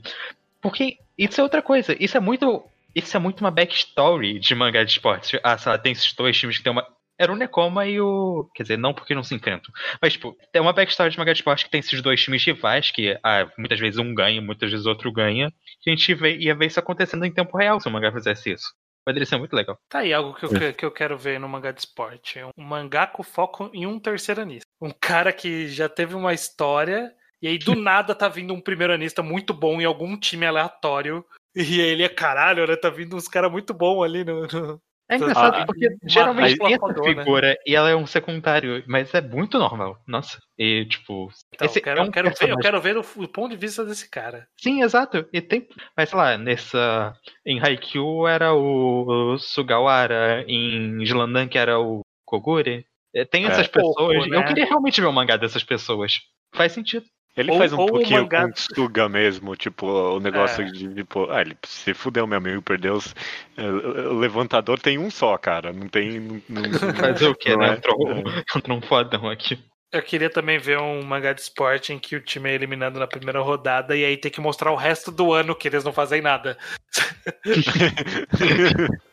Speaker 3: Porque isso é outra coisa. Isso é muito. Isso é muito uma backstory de mangá de esportes. Ah, sei lá, tem esses dois times que tem uma. Era o Nekoma e o. Quer dizer, não porque não se enfrentam. Mas, tipo, tem uma backstory de mangá de esporte que tem esses dois times rivais, que ah, muitas vezes um ganha, muitas vezes outro ganha. A gente vê, ia ver isso acontecendo em tempo real se o mangá fizesse isso. Poderia ser muito legal.
Speaker 4: Tá aí algo que eu, que- que eu quero ver no mangá de esporte. Um mangá com foco em um terceiranista. Um cara que já teve uma história e aí do nada tá vindo um primeiranista muito bom em algum time aleatório. E ele é caralho, né? Tá vindo uns caras muito bons ali no. no-
Speaker 3: É engraçado
Speaker 2: Ah,
Speaker 3: porque
Speaker 4: uma
Speaker 3: geralmente tem essa
Speaker 4: flopodona, né?
Speaker 3: figura e ela é um secundário, mas é muito normal. Nossa. E tipo.
Speaker 4: Então,
Speaker 3: esse
Speaker 4: eu, quero,
Speaker 3: é um
Speaker 4: eu, quero ver, eu quero ver o, o ponto de vista desse cara.
Speaker 3: Sim, exato. E tem. Mas sei lá, nessa. Em Haikyuu era o Sugawara, em Slandan que era o Kogure. É, Tem
Speaker 2: É.
Speaker 3: essas
Speaker 4: Pouco,
Speaker 3: pessoas. Eu
Speaker 4: né?
Speaker 3: queria realmente ver um mangá dessas pessoas. Faz sentido.
Speaker 2: Ele
Speaker 4: Ou-
Speaker 2: faz um pouquinho
Speaker 4: mangá-
Speaker 2: com Suga mesmo, tipo, o negócio
Speaker 4: É.
Speaker 2: de, tipo, ah, ele se fudeu, meu amigo, perdeu os, eh, o levantador tem um só, cara, não tem... Não, não-
Speaker 3: Fazer o quê,
Speaker 2: não
Speaker 3: né?
Speaker 2: é-
Speaker 3: Entrou,
Speaker 2: é.
Speaker 3: entrou um fodão aqui.
Speaker 4: Eu queria também ver um mangá de esporte em que o time é eliminado na primeira rodada e aí tem que mostrar o resto do ano que eles não fazem nada.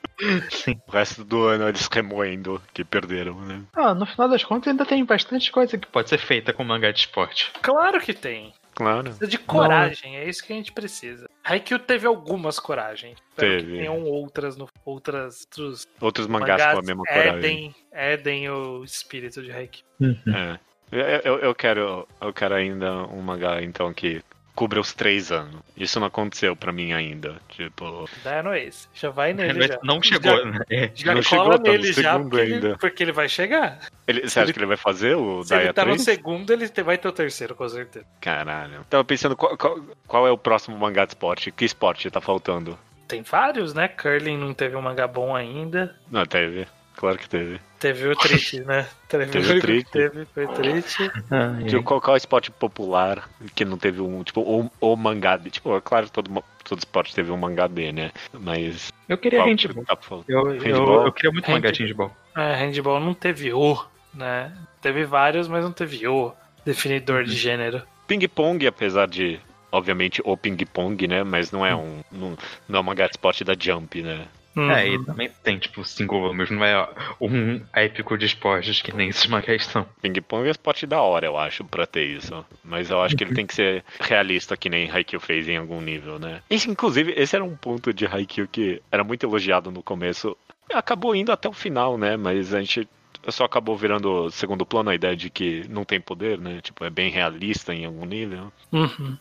Speaker 3: Sim.
Speaker 2: o resto do ano eles remoendo que perderam, né?
Speaker 3: Ah, no final das contas ainda tem bastante coisa que pode ser feita com mangá de esporte.
Speaker 4: Claro que tem.
Speaker 2: Claro.
Speaker 4: Precisa de coragem, é isso que a gente precisa. Haikyuu teve algumas coragens.
Speaker 2: Teve.
Speaker 4: que tenham outras no outras outros
Speaker 2: Outros mangás, com a mesma coragem.
Speaker 4: Eden, Eden o espírito de Haikyuu.
Speaker 2: É. Eu, eu, eu quero, eu quero ainda um mangá, então, que cubra os três anos. Isso não aconteceu pra mim ainda. Tipo,
Speaker 4: Dino Ace. Já vai nele já.
Speaker 3: Não chegou,
Speaker 4: Já,
Speaker 3: né? É.
Speaker 4: já
Speaker 2: Não
Speaker 4: cola
Speaker 2: chegou, tá no
Speaker 4: nele já,
Speaker 2: segundo
Speaker 4: porque ele,
Speaker 2: ainda.
Speaker 4: porque ele vai chegar.
Speaker 2: ele, você acha
Speaker 4: Ele-
Speaker 2: que ele vai fazer o
Speaker 4: Se ele
Speaker 2: Daya
Speaker 4: tá no
Speaker 2: 3?
Speaker 4: segundo, ele vai ter o terceiro, com certeza.
Speaker 2: Caralho. Tava pensando qual, qual, qual é o próximo mangá de esporte? Que esporte tá faltando?
Speaker 4: Tem vários, né? Curling não teve um mangá bom ainda.
Speaker 2: Não, teve. Claro que teve.
Speaker 4: Teve o Trite, né? Teve,
Speaker 2: Teve o Trite.
Speaker 4: Teve, foi o Trite.
Speaker 3: Ah,
Speaker 2: Tipo, qual, qual é o esporte popular que não teve um, tipo, o, o mangá de. Tipo, é claro que todo, todo esporte teve um mangá D, né? Mas.
Speaker 3: Eu queria
Speaker 2: qual
Speaker 3: handball.
Speaker 2: que tá falando?
Speaker 3: Eu,
Speaker 2: Handball?
Speaker 3: eu, eu queria muito mangá de handball.
Speaker 4: É, handball não teve o, né? Teve vários, mas não teve o definidor
Speaker 2: Uhum.
Speaker 4: de gênero.
Speaker 2: Ping-pong, apesar de. Obviamente, o ping-pong, né? Mas não é um. Não, não é um mangá de esporte da Jump, né?
Speaker 4: Uhum.
Speaker 3: É, e também tem, tipo, cinco volumes, não é um épico de esportes que nem esses mangás são.
Speaker 2: Ping Pong é esporte da hora, eu acho, pra ter isso. Mas eu acho que ele tem que ser realista, que nem Haikyuu fez em algum nível, né? Esse, inclusive, esse era um ponto de Haikyuu que era muito elogiado no começo. Acabou indo até o final, né? Mas a gente só acabou virando segundo plano a ideia de que não tem poder, né? Tipo, é bem realista em algum nível.
Speaker 4: Uhum.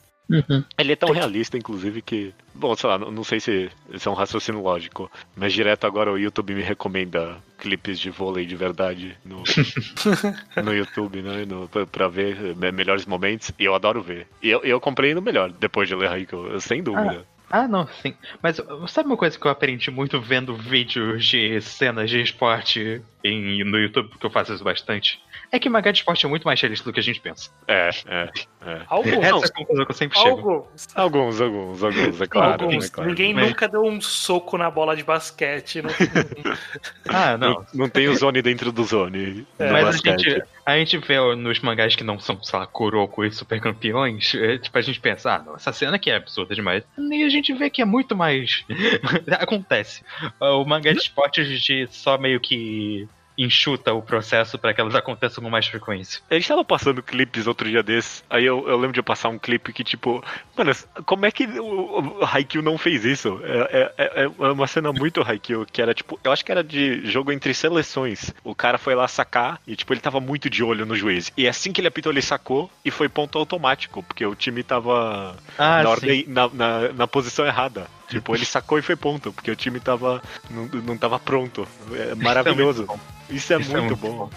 Speaker 2: Ele é tão realista, inclusive, que. Bom, sei lá, não não sei se isso é um raciocínio lógico, mas direto agora o YouTube me recomenda clipes de vôlei de verdade no, no YouTube, né? No, pra, pra ver me- melhores momentos, e eu adoro ver. E eu, eu comprei no melhor depois de ler Haikyuu, sem dúvida.
Speaker 3: Ah, não, sim. Mas sabe uma coisa que eu aprendi muito vendo vídeos de cenas de esporte em, no YouTube, porque eu faço isso bastante? É que mangá de esporte é muito mais realista do que a gente pensa.
Speaker 2: É, é, é.
Speaker 4: Alguns.
Speaker 3: Essa é a conclusão que eu sempre chego.
Speaker 4: Alguns.
Speaker 2: Alguns, alguns, alguns, é claro.
Speaker 4: Alguns.
Speaker 2: é claro.
Speaker 4: Ninguém
Speaker 3: Mas-
Speaker 4: nunca deu um soco na bola de basquete. Não...
Speaker 3: Ah, não.
Speaker 2: Não, não tem o Zone dentro do Zone.
Speaker 4: É,
Speaker 2: no
Speaker 3: Mas a
Speaker 2: basquete.
Speaker 3: gente, a gente vê nos mangás que não são, sei lá, Kuroko e super campeões, é, tipo, a gente pensa, ah, não, essa cena aqui é absurda demais. E a gente vê que é muito mais. Acontece. O mangá de esportes de só meio que enxuta o processo para que elas aconteçam com mais frequência.
Speaker 2: A gente tava passando clipes outro dia desses, aí eu, eu lembro de eu passar um clipe que, tipo, mano, como é que o, o Haikyuu não fez isso? É, é, é uma cena muito Haikyuu, que era, tipo, eu acho que era de jogo entre seleções. O cara foi lá sacar e, tipo, ele tava muito de olho no juiz. E assim que ele apitou, ele sacou e foi ponto automático, porque o time tava
Speaker 3: Ah,
Speaker 2: na, ordem, na, na, na posição errada. Tipo, ele sacou e foi ponto, porque o time tava. não, não tava pronto. É maravilhoso. Isso é,
Speaker 3: Isso
Speaker 2: muito,
Speaker 3: é muito
Speaker 2: bom.
Speaker 3: bom.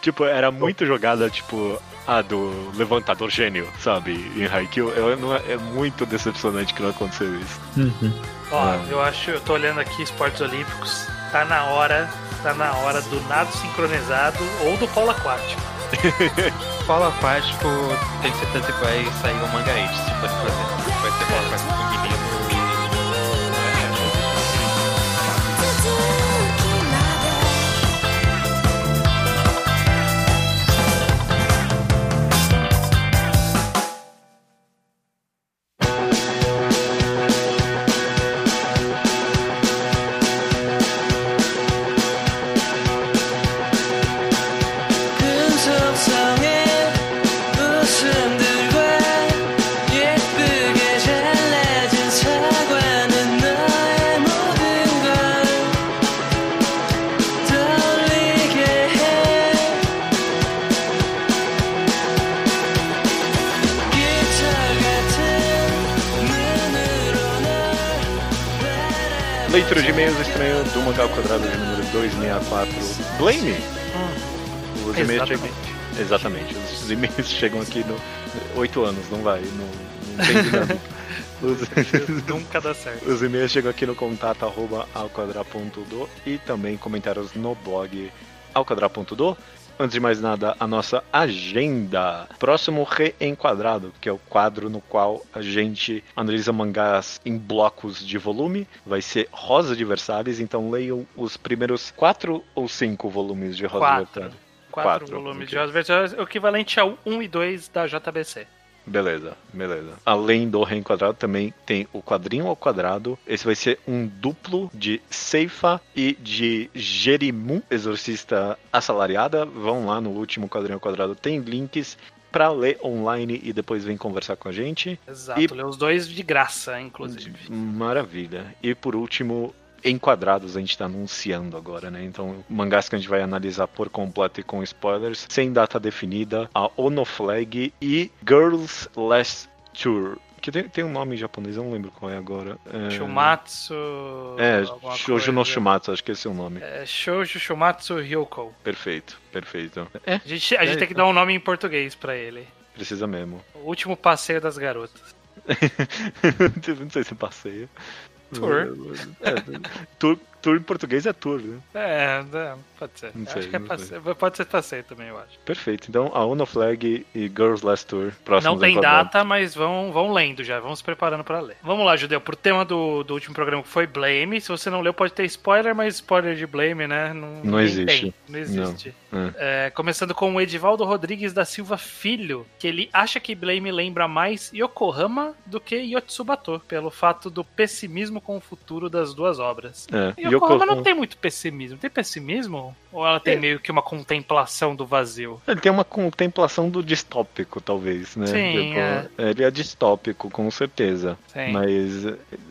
Speaker 2: Tipo, era muito jogada, tipo, a do levantador gênio, sabe? Em Haikyuu. Eu, não, é muito decepcionante que não aconteceu isso.
Speaker 4: Ó,
Speaker 2: Ah.
Speaker 4: eu acho, eu tô olhando aqui esportes olímpicos. Tá na hora, tá na hora do nado sincronizado ou do polo aquático.
Speaker 3: Polo aquático, tenho certeza que vai sair um manga age, se for fazer. Vai ser polo aquático feminino e.「
Speaker 2: Leitura de e-mails estranho do mangá ao quadrado de número 264. Blame! Os e-mails chegam.
Speaker 4: Exatamente.
Speaker 2: Exatamente. Os e-mails chegam aqui no. Oito anos, não vai. Não, não tem dinâmica. Os-
Speaker 4: Nunca dá certo.
Speaker 2: Os e-mails chegam aqui no contato arroba alquadra.do e também comentários no blog alquadra.do. Antes de mais nada, a nossa agenda. Próximo Reenquadrado, que é o quadro no qual a gente analisa mangás em blocos de volume. Vai ser Rosa de Versalhes, então leiam os primeiros quatro ou cinco volumes de Rosa de
Speaker 4: Quatro.
Speaker 2: Versalhes.
Speaker 4: Quatro,
Speaker 2: Quatro,
Speaker 4: volumes
Speaker 2: ok.
Speaker 4: de Os Versalhes, o equivalente ao 1 e 2 da JBC.
Speaker 2: Beleza, beleza. Além do reenquadrado, também tem o quadrinho ao quadrado. Esse vai ser um duplo de Seifa e de Jerimu, exorcista assalariada. Vão lá no último quadrinho ao quadrado, tem links pra ler online e depois vem conversar com a gente.
Speaker 4: Exato,
Speaker 2: E-
Speaker 4: lê os dois de graça, inclusive.
Speaker 2: Maravilha. E por último, enquadrados a gente tá anunciando agora, né? Então, mangás que a gente vai analisar por completo e com spoilers, sem data definida, a Ono Flag e Girls Last Tour. Que tem, tem um nome em japonês, eu não lembro qual é agora. É,
Speaker 4: Shumatsu.
Speaker 2: É, Shoujo no. Shumatsu, acho que esse é o nome.
Speaker 4: É, Shoujo Shumatsu Hyoko.
Speaker 2: Perfeito, perfeito. É,
Speaker 4: A gente, a gente
Speaker 2: É,
Speaker 4: tem que dar um nome em português pra ele.
Speaker 2: precisa mesmo.
Speaker 4: O último passeio das garotas.
Speaker 2: não sei se passeia.
Speaker 4: Tour.
Speaker 2: É, tour. Tour em português é tour, né?
Speaker 4: É, é, pode ser.
Speaker 2: Não
Speaker 4: Acho
Speaker 2: sei,
Speaker 4: que é passeio. Pode ser passeio também, eu acho.
Speaker 2: Perfeito. Então, a Ono Flag e Girls Last Tour.
Speaker 4: Não tem data, mas vão, vão lendo já, vão se preparando pra ler. Vamos lá, Judeu, pro tema do, do último programa que foi Blame. Se você não leu, pode ter spoiler, mas spoiler de Blame, né? Não,
Speaker 2: Não existe.
Speaker 4: tem, Não existe.
Speaker 2: Não.
Speaker 4: É, começando com o Edivaldo Rodrigues da Silva Filho, que ele acha que Blame lembra mais Yokohama do que Yotsubato, pelo fato do pessimismo com o futuro das duas obras.
Speaker 2: É.
Speaker 4: Yokohama não tem muito pessimismo. Tem pessimismo? Ou ela tem
Speaker 2: É.
Speaker 4: meio que uma contemplação do vazio?
Speaker 2: Ele tem uma contemplação do distópico, talvez, né?
Speaker 4: Sim, é.
Speaker 2: Ele é distópico, com certeza.
Speaker 4: Sim.
Speaker 2: Mas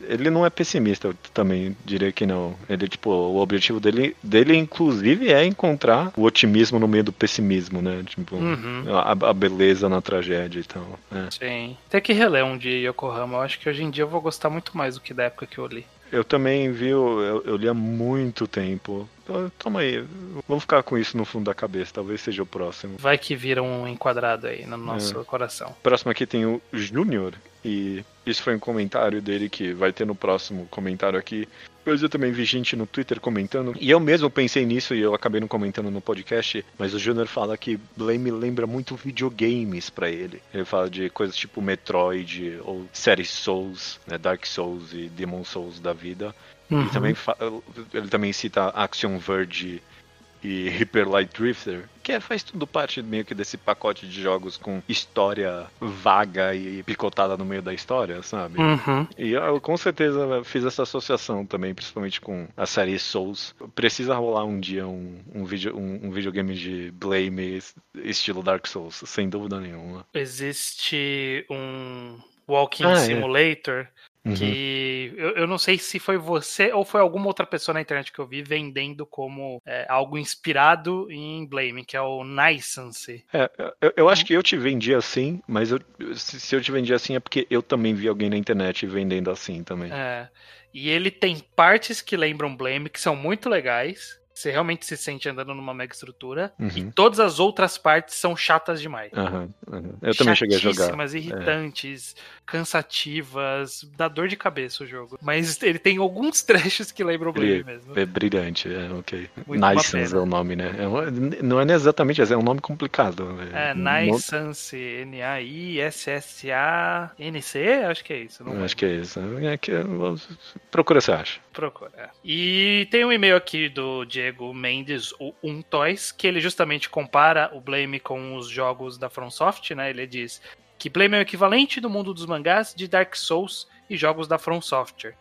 Speaker 2: ele não é pessimista, eu também diria que não. Ele, tipo, o objetivo dele, dele inclusive, é encontrar o otimismo no meio do pessimismo, né? Tipo,
Speaker 4: Uhum.
Speaker 2: a, a beleza na tragédia e tal. É.
Speaker 4: Sim. Tem que reler um de Yokohama. Eu acho que hoje em dia eu vou gostar muito mais do que da época que eu li.
Speaker 2: Eu também vi, eu, eu li há muito tempo. Então, Toma aí, vamos ficar com isso no fundo da cabeça, talvez seja o próximo.
Speaker 4: Vai que vira um enquadrado aí no nosso
Speaker 2: É.
Speaker 4: coração.
Speaker 2: Próximo aqui tem o Júnior, e isso foi um comentário dele que vai ter no próximo comentário aqui. Mas eu também vi gente no Twitter comentando, e eu mesmo pensei nisso e eu acabei não comentando no podcast, mas o Júnior fala que Blame lembra muito videogames pra ele. Ele fala de coisas tipo Metroid ou série Souls, né, Dark Souls e Demon Souls da vida.
Speaker 4: Uhum.
Speaker 2: Ele, também ele também cita Action Verge e Hyper Light Drifter, que é- faz tudo parte meio que desse pacote de jogos com história vaga e picotada no meio da história, sabe?
Speaker 4: Uhum.
Speaker 2: E eu com certeza fiz essa associação também, principalmente com a série Souls. Precisa rolar um dia um, um, video, um, um videogame de Blame estilo Dark Souls, sem dúvida nenhuma.
Speaker 4: Existe um Walking
Speaker 2: Ah, é. Uhum.
Speaker 4: que eu, eu não sei se foi você ou foi alguma outra pessoa na internet que eu vi vendendo como é, algo inspirado em Blame, que é o Nicense.
Speaker 2: É, eu, eu acho que eu te vendi assim, mas eu- se, se eu te vendi assim é porque eu também vi alguém na internet vendendo assim também.
Speaker 4: É, e ele tem partes que lembram Blame, que são muito legais. Você realmente se sente andando numa mega estrutura.
Speaker 2: Uhum.
Speaker 4: E todas as outras partes são chatas demais.
Speaker 2: Aham, aham. Eu também cheguei a jogar.
Speaker 4: Chatíssimas, irritantes, cansativas, dá dor de cabeça o jogo. Mas ele tem alguns trechos que lembram Blame
Speaker 2: Ele-
Speaker 4: mesmo.
Speaker 2: É brilhante, é, ok.
Speaker 4: Muito pena.
Speaker 2: é o nome, né? É não é exatamente esse, é um nome complicado.
Speaker 4: É,
Speaker 2: Um
Speaker 4: Nicense, N-A-I-S-S-A-N-C, acho que é isso. Não.
Speaker 2: Acho que é isso. É que, procura, você acha.
Speaker 4: Procura. é. E tem um e-mail aqui do Diego Mendes, o Um Toys, que ele justamente compara o Blame com os jogos da FromSoft, né? Ele diz que Blame é o equivalente do mundo dos mangás de Dark Souls e jogos da From Software.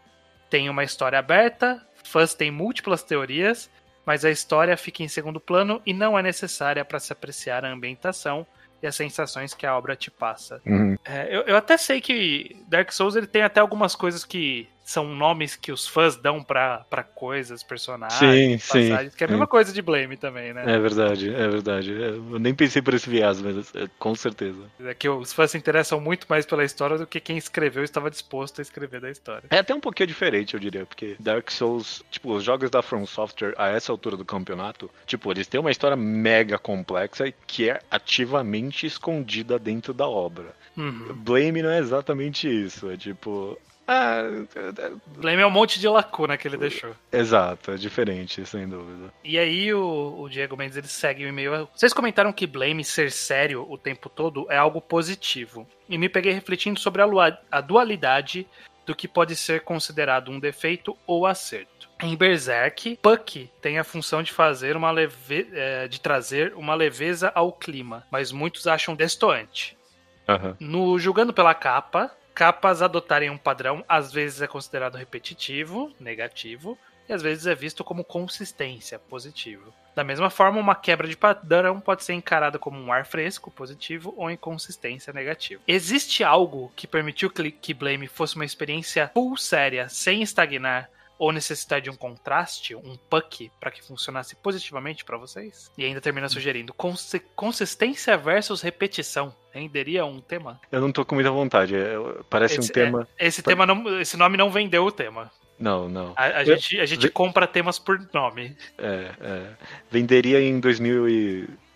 Speaker 4: Tem uma história aberta, fãs têm múltiplas teorias, mas a história fica em segundo plano e não é necessária para se apreciar a ambientação e as sensações que a obra te passa.
Speaker 2: Uhum.
Speaker 4: É, eu, eu até sei que Dark Souls ele tem até algumas coisas que são nomes que os fãs dão pra, pra coisas, personagens,
Speaker 2: Sim, sim,
Speaker 4: passagens, que é a
Speaker 2: sim.
Speaker 4: mesma coisa de Blame também, né?
Speaker 2: É verdade, é verdade. Eu nem pensei por esse viés, mas é, com certeza.
Speaker 4: É. que os fãs se interessam muito mais pela história do que quem escreveu estava disposto a escrever da história.
Speaker 2: É até um pouquinho diferente, eu diria, porque Dark Souls, tipo, os jogos da From Software a essa altura do campeonato, tipo, eles têm uma história mega complexa que é ativamente escondida dentro da obra.
Speaker 4: Uhum.
Speaker 2: Blame não é exatamente isso, é tipo. Ah,
Speaker 4: Blame é um monte de lacuna que ele deixou.
Speaker 2: exato, é diferente, sem dúvida.
Speaker 4: E aí o, o Diego Mendes ele segue o e-mail. Vocês comentaram que Blame ser sério o tempo todo é algo positivo. E me peguei refletindo sobre a, a dualidade do que pode ser considerado um defeito ou acerto. Em Berserk, Puck tem a função de fazer uma leve, eh, de trazer uma leveza ao clima, mas muitos acham destoante.
Speaker 2: Aham.
Speaker 4: No julgando pela capa, capas adotarem um padrão às vezes é considerado repetitivo, negativo, e às vezes é visto como consistência, positivo. Da mesma forma, uma quebra de padrão pode ser encarada como um ar fresco, positivo, ou inconsistência, negativo. Existe algo que permitiu que Blame fosse uma experiência full séria, sem estagnar, ou necessitar de um contraste, um puck, para que funcionasse positivamente para vocês? E ainda termina sugerindo consi- consistência versus repetição. Renderia um tema?
Speaker 2: Eu não tô com muita vontade, é- parece
Speaker 4: Esse-
Speaker 2: um tema.
Speaker 4: Esse tema não, esse nome não vendeu o tema.
Speaker 2: Não, não.
Speaker 4: A, a
Speaker 2: Eu-
Speaker 4: gente, a gente compra temas por nome.
Speaker 2: É, é. Venderia em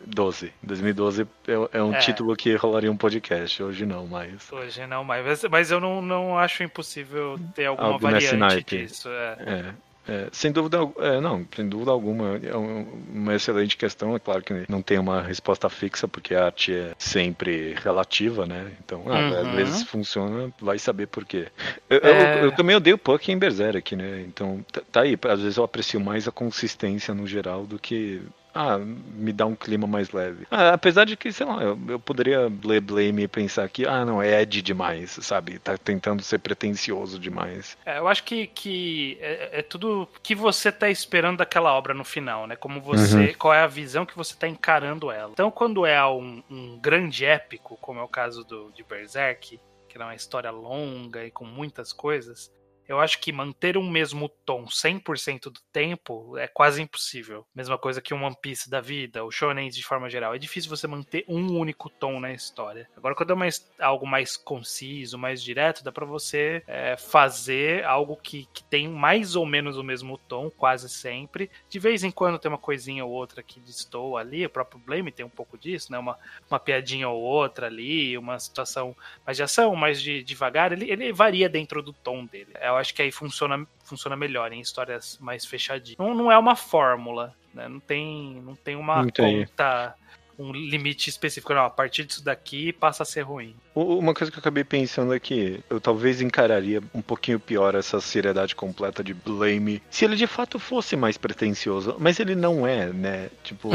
Speaker 2: 2012. 2012 é, é um
Speaker 4: É.
Speaker 2: título que rolaria um podcast, hoje não, mas.
Speaker 4: Hoje não mais. Mas eu não, não acho impossível ter alguma
Speaker 2: Algo
Speaker 4: variante disso. é.
Speaker 2: É, é, sem dúvida, é, não, sem dúvida alguma, é um- uma excelente questão. É claro que não tem uma resposta fixa, porque a arte é sempre relativa, né? Então, ah,
Speaker 4: Uhum.
Speaker 2: às vezes funciona, vai saber por quê. Eu, eu-
Speaker 4: É.
Speaker 2: eu também odeio Puck em Berserk, né? Então, tá, tá aí, às vezes eu aprecio mais a consistência no geral do que ah, me dá um clima mais leve. Ah, apesar de que, sei lá, eu, eu poderia ler Blame e pensar que, ah, não, é Ed demais, sabe? Tá tentando ser pretencioso demais.
Speaker 4: É, eu acho que, que é, é tudo que você tá esperando daquela obra no final, né? Como você.
Speaker 2: Uhum.
Speaker 4: Qual é a visão que você tá encarando ela. Então, quando é um, um grande épico, como é o caso do, de Berserk, que é uma história longa e com muitas coisas, eu acho que manter um mesmo tom 100% do tempo é quase impossível. Mesma coisa que um One Piece da vida, o Shonen de forma geral. É difícil você manter um único tom na história. Agora, quando é mais, algo mais conciso, mais direto, dá pra você é, fazer algo que, que tem mais ou menos o mesmo tom, quase sempre. De vez em quando tem uma coisinha ou outra que destoa ali, o próprio Blame tem um pouco disso, né? Uma, uma piadinha ou outra ali, uma situação mais de ação, mais de devagar. Ele, ele varia dentro do tom dele. Eu acho que aí funciona, funciona melhor em histórias mais fechadinhas. Não, não é uma fórmula, né? Não tem, não tem uma
Speaker 2: Entendi.
Speaker 4: conta, um limite específico. Não, a partir disso daqui passa a ser ruim.
Speaker 2: Uma coisa que eu acabei pensando aqui, eu talvez encararia um pouquinho pior essa seriedade completa de Blame se ele de fato fosse mais pretencioso, mas ele não é, né? Tipo,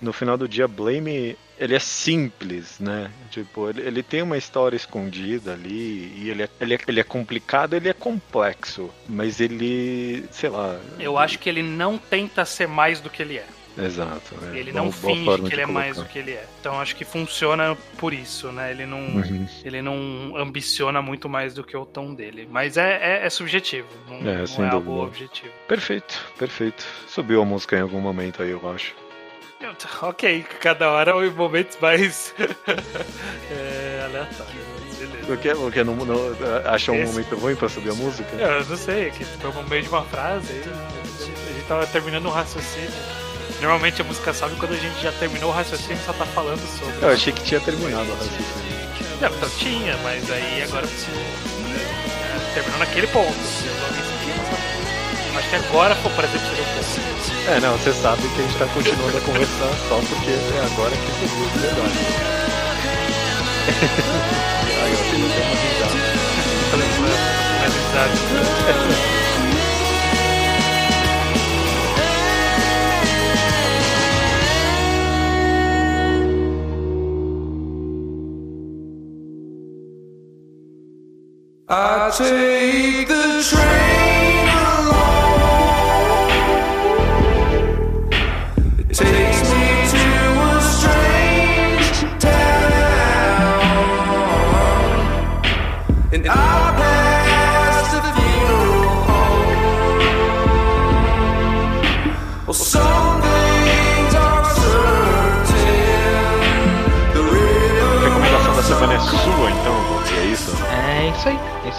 Speaker 2: no final do dia, Blame ele é simples, né? Tipo, ele, ele tem uma história escondida ali e ele é, ele, é, ele é complicado, ele é complexo, mas ele, sei lá.
Speaker 4: Eu acho que ele não tenta ser mais do que ele é.
Speaker 2: Exato. é.
Speaker 4: Ele
Speaker 2: Boa-
Speaker 4: não
Speaker 2: boa
Speaker 4: finge
Speaker 2: forma
Speaker 4: que ele é mais do que ele é. Então acho que funciona por isso, né? Ele não,
Speaker 2: Uhum.
Speaker 4: ele não ambiciona muito mais do que o tom dele. Mas é, é, é subjetivo, não
Speaker 2: É,
Speaker 4: não
Speaker 2: sem
Speaker 4: é algo objetivo.
Speaker 2: Perfeito, perfeito. Subiu a música em algum momento aí, eu acho.
Speaker 4: Ok, cada hora em momentos mais é, aleatórios.
Speaker 2: Porque, porque não, não, achou um
Speaker 4: Esse-
Speaker 2: momento ruim pra subir a música?
Speaker 4: Eu não sei, é que foi no meio de uma frase aí. A gente tava terminando um raciocínio. Normalmente a música sobe quando a gente já terminou o raciocínio e só tá falando sobre.
Speaker 2: Eu achei que tinha terminado o raciocínio.
Speaker 4: Não, então tinha, mas aí agora é, terminou naquele ponto. Só- Acho que agora, pô, por exemplo, seria o ponto.
Speaker 2: É, não, você sabe que a gente tá continuando a conversar só porque é agora que subiu de verdade. Aí, ó, tem até uma risada.
Speaker 5: I take the train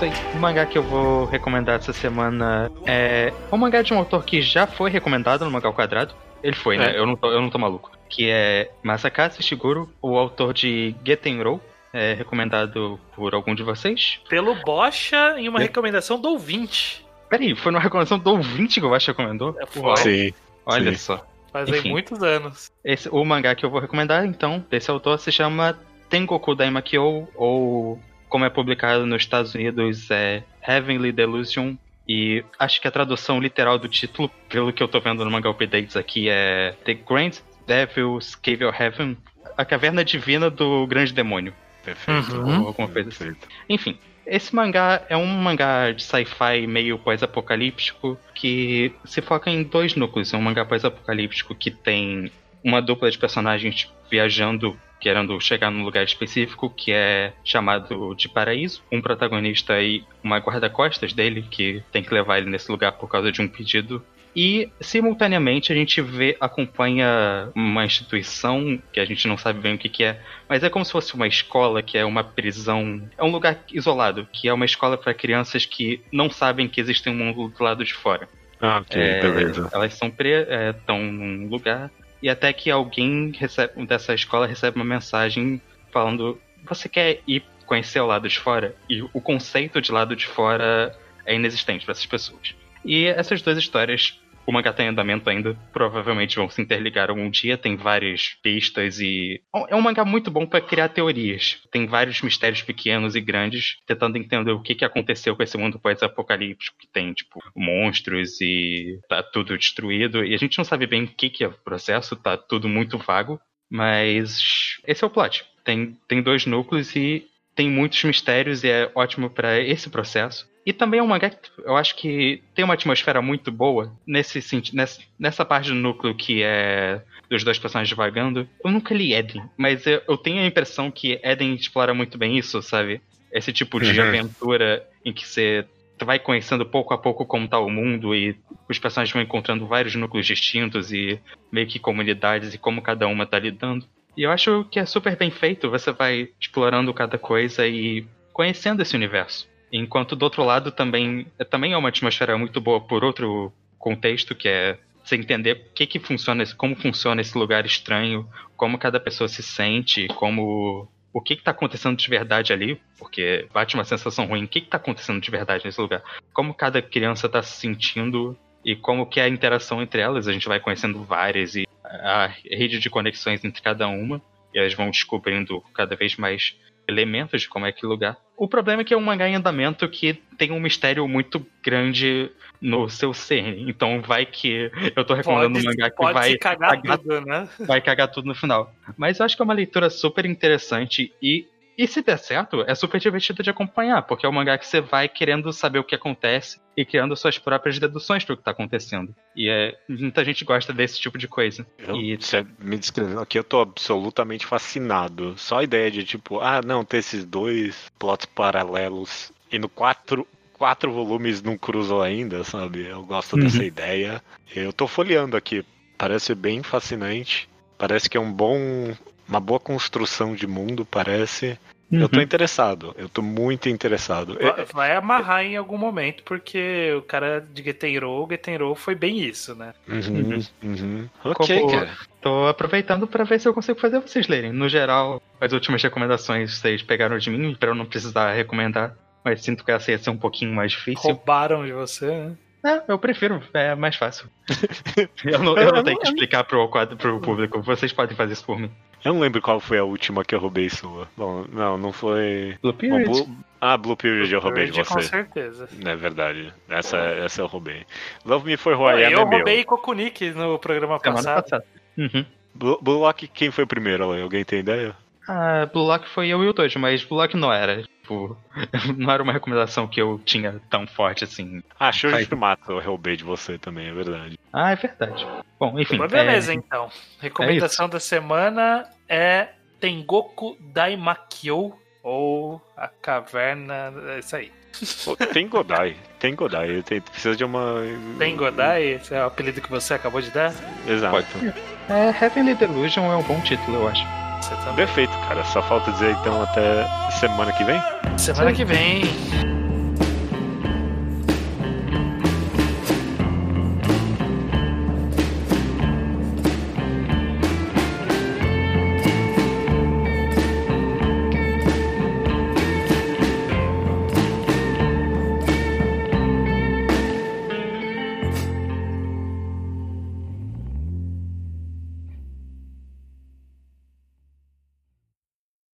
Speaker 2: isso
Speaker 3: aí. O mangá que eu vou recomendar essa semana é um mangá de um autor que já foi recomendado no Mangá ao Quadrado. Ele foi, né?
Speaker 2: É.
Speaker 3: Eu, não tô, eu não tô maluco. Que é Masakaze Shiguro, o autor de Getenro. É recomendado por algum de vocês.
Speaker 4: Pelo Bocha em uma
Speaker 2: É.
Speaker 4: recomendação do ouvinte.
Speaker 3: Peraí, foi numa recomendação do ouvinte que eu acho que recomendou?
Speaker 4: É, foi.
Speaker 2: Sim.
Speaker 3: Olha
Speaker 2: sim.
Speaker 3: só.
Speaker 4: Fazem
Speaker 3: Enfim.
Speaker 4: muitos anos.
Speaker 3: Esse, o mangá que eu vou recomendar, então, desse autor se chama Tengoku Daimakyo, ou como é publicado nos Estados Unidos, é Heavenly Delusion. E acho que a tradução literal do título, pelo que eu tô vendo no Manga Updates aqui, é The Grand Devil's Cave of Heaven, a caverna divina do grande demônio.
Speaker 2: Perfeito.
Speaker 4: Uhum.
Speaker 3: Ou alguma coisa assim.
Speaker 2: Perfeito.
Speaker 3: Enfim, esse mangá é um mangá de sci-fi meio pós-apocalíptico que se foca em dois núcleos. É um mangá pós-apocalíptico que tem uma dupla de personagens viajando, querendo chegar num lugar específico que é chamado de Paraíso. Um protagonista e uma guarda-costas dele que tem que levar ele nesse lugar por causa de um pedido. E, simultaneamente, a gente vê, acompanha uma instituição que a gente não sabe bem o que, que é, mas é como se fosse uma escola, que é uma prisão. É um lugar isolado, que é uma escola para crianças que não sabem que existe um mundo do lado de fora.
Speaker 2: Ah, ok,
Speaker 3: É,
Speaker 2: beleza.
Speaker 3: Elas são estão num lugar e até que alguém recebe, dessa escola recebe uma mensagem falando: você quer ir conhecer o lado de fora? E o conceito de lado de fora é inexistente para essas pessoas. E essas duas histórias o mangá tá em andamento ainda, provavelmente vão se interligar algum dia, tem várias pistas e. É um mangá muito bom pra criar teorias. Tem vários mistérios pequenos e grandes, tentando entender o que, que aconteceu com esse mundo pós-apocalíptico, que tem, tipo, monstros e tá tudo destruído. E a gente não sabe bem o que, que é o processo, tá tudo muito vago. Mas esse é o plot. Tem, tem dois núcleos e tem muitos mistérios e é ótimo pra esse processo. E também é um mangá que eu acho que tem uma atmosfera muito boa nesse nessa, nessa parte do núcleo que é dos dois personagens vagando. Eu nunca li Eden, mas eu, eu tenho a impressão que Eden explora muito bem isso, sabe? Esse tipo de
Speaker 2: Uhum.
Speaker 3: aventura em que você vai conhecendo pouco a pouco como tá o mundo e os personagens vão encontrando vários núcleos distintos e meio que comunidades e como cada uma tá lidando. E eu acho que é super bem feito, você vai explorando cada coisa e conhecendo esse universo. Enquanto do outro lado também, também é uma atmosfera muito boa por outro contexto, que é você entender que que funciona, como funciona esse lugar estranho, como cada pessoa se sente, como o que que tá acontecendo de verdade ali, porque bate uma sensação ruim, o que que tá acontecendo de verdade nesse lugar? Como cada criança tá se sentindo e como que é a interação entre elas, a gente vai conhecendo várias e a rede de conexões entre cada uma, e elas vão descobrindo cada vez mais elementos de como é aquele lugar. O problema é que é um mangá em andamento que tem um mistério muito grande no seu ser. Então vai que eu tô recomendando um mangá que
Speaker 4: pode
Speaker 3: vai
Speaker 4: cagar
Speaker 3: cagar
Speaker 4: tudo, né?
Speaker 3: vai cagar tudo no final. Mas eu acho que é uma leitura super interessante e, e se der certo, é super divertido de acompanhar, porque é um mangá que você vai querendo saber o que acontece e criando suas próprias deduções pro que tá acontecendo. E é, muita gente gosta desse tipo de coisa.
Speaker 2: Eu,
Speaker 3: E-
Speaker 2: Você me descrevendo aqui, eu tô absolutamente fascinado. Só a ideia de, tipo, ah, não, ter esses dois plots paralelos e no quatro, quatro volumes não cruzam ainda, sabe? Eu gosto dessa
Speaker 3: Uhum.
Speaker 2: ideia. Eu tô folheando aqui. Parece bem fascinante. Parece que é um bom. Uma boa construção de mundo, parece. Eu tô
Speaker 3: Uhum.
Speaker 2: interessado. Eu tô muito interessado. É-
Speaker 4: Vai- Vai amarrar em algum momento, porque o cara de Getenro, Getenro foi bem isso, né?
Speaker 2: Uhum, uhum. Ok,
Speaker 3: Como-
Speaker 2: cara.
Speaker 3: Tô aproveitando pra ver se eu consigo fazer vocês lerem. No geral, as últimas recomendações vocês pegaram de mim pra eu não precisar recomendar. Mas sinto que essa ia ser um pouquinho mais difícil.
Speaker 4: Roubaram de você, né?
Speaker 3: É, eu prefiro, é mais fácil. eu não, eu não tenho que explicar pro, quadro, pro público, vocês podem fazer isso por mim.
Speaker 2: Eu não lembro qual foi a última que eu roubei sua. Bom, não, não foi.
Speaker 3: Blue
Speaker 2: Bom,
Speaker 3: Period.
Speaker 2: Blue... Ah, Blue Period eu roubei de
Speaker 4: Verde, Com
Speaker 2: você.
Speaker 4: certeza.
Speaker 2: É verdade. Essa, essa eu roubei. Love Me For Who I Am
Speaker 4: eu
Speaker 2: é meu.
Speaker 4: roubei Kokunik no programa
Speaker 3: Semana
Speaker 4: passado.
Speaker 3: passada. Uhum.
Speaker 2: Blue, Blue Lock, quem foi primeiro? Alan? Alguém tem ideia?
Speaker 3: Ah, Blue Lock foi eu e o Tojo, mas Blue Lock não era. Tipo, não era uma recomendação que eu tinha tão forte assim.
Speaker 2: Ah, Show
Speaker 3: Vai.
Speaker 2: de Primato eu roubei de você também, é verdade.
Speaker 3: Ah, é verdade. Bom, enfim.
Speaker 4: Mas beleza,
Speaker 3: é...
Speaker 4: então. Recomendação da semana é Tengoku Daimakyo, ou A Caverna. É isso aí.
Speaker 2: Tem Godai. Tem Godai. Tem, precisa de uma.
Speaker 4: Tem Godai? Esse é o apelido que você acabou de dar?
Speaker 2: Exato.
Speaker 3: é, Heavenly Delusion é um bom título, eu acho.
Speaker 4: Você também.
Speaker 2: Perfeito, cara. Só falta dizer então até semana que vem.
Speaker 4: Semana que vem.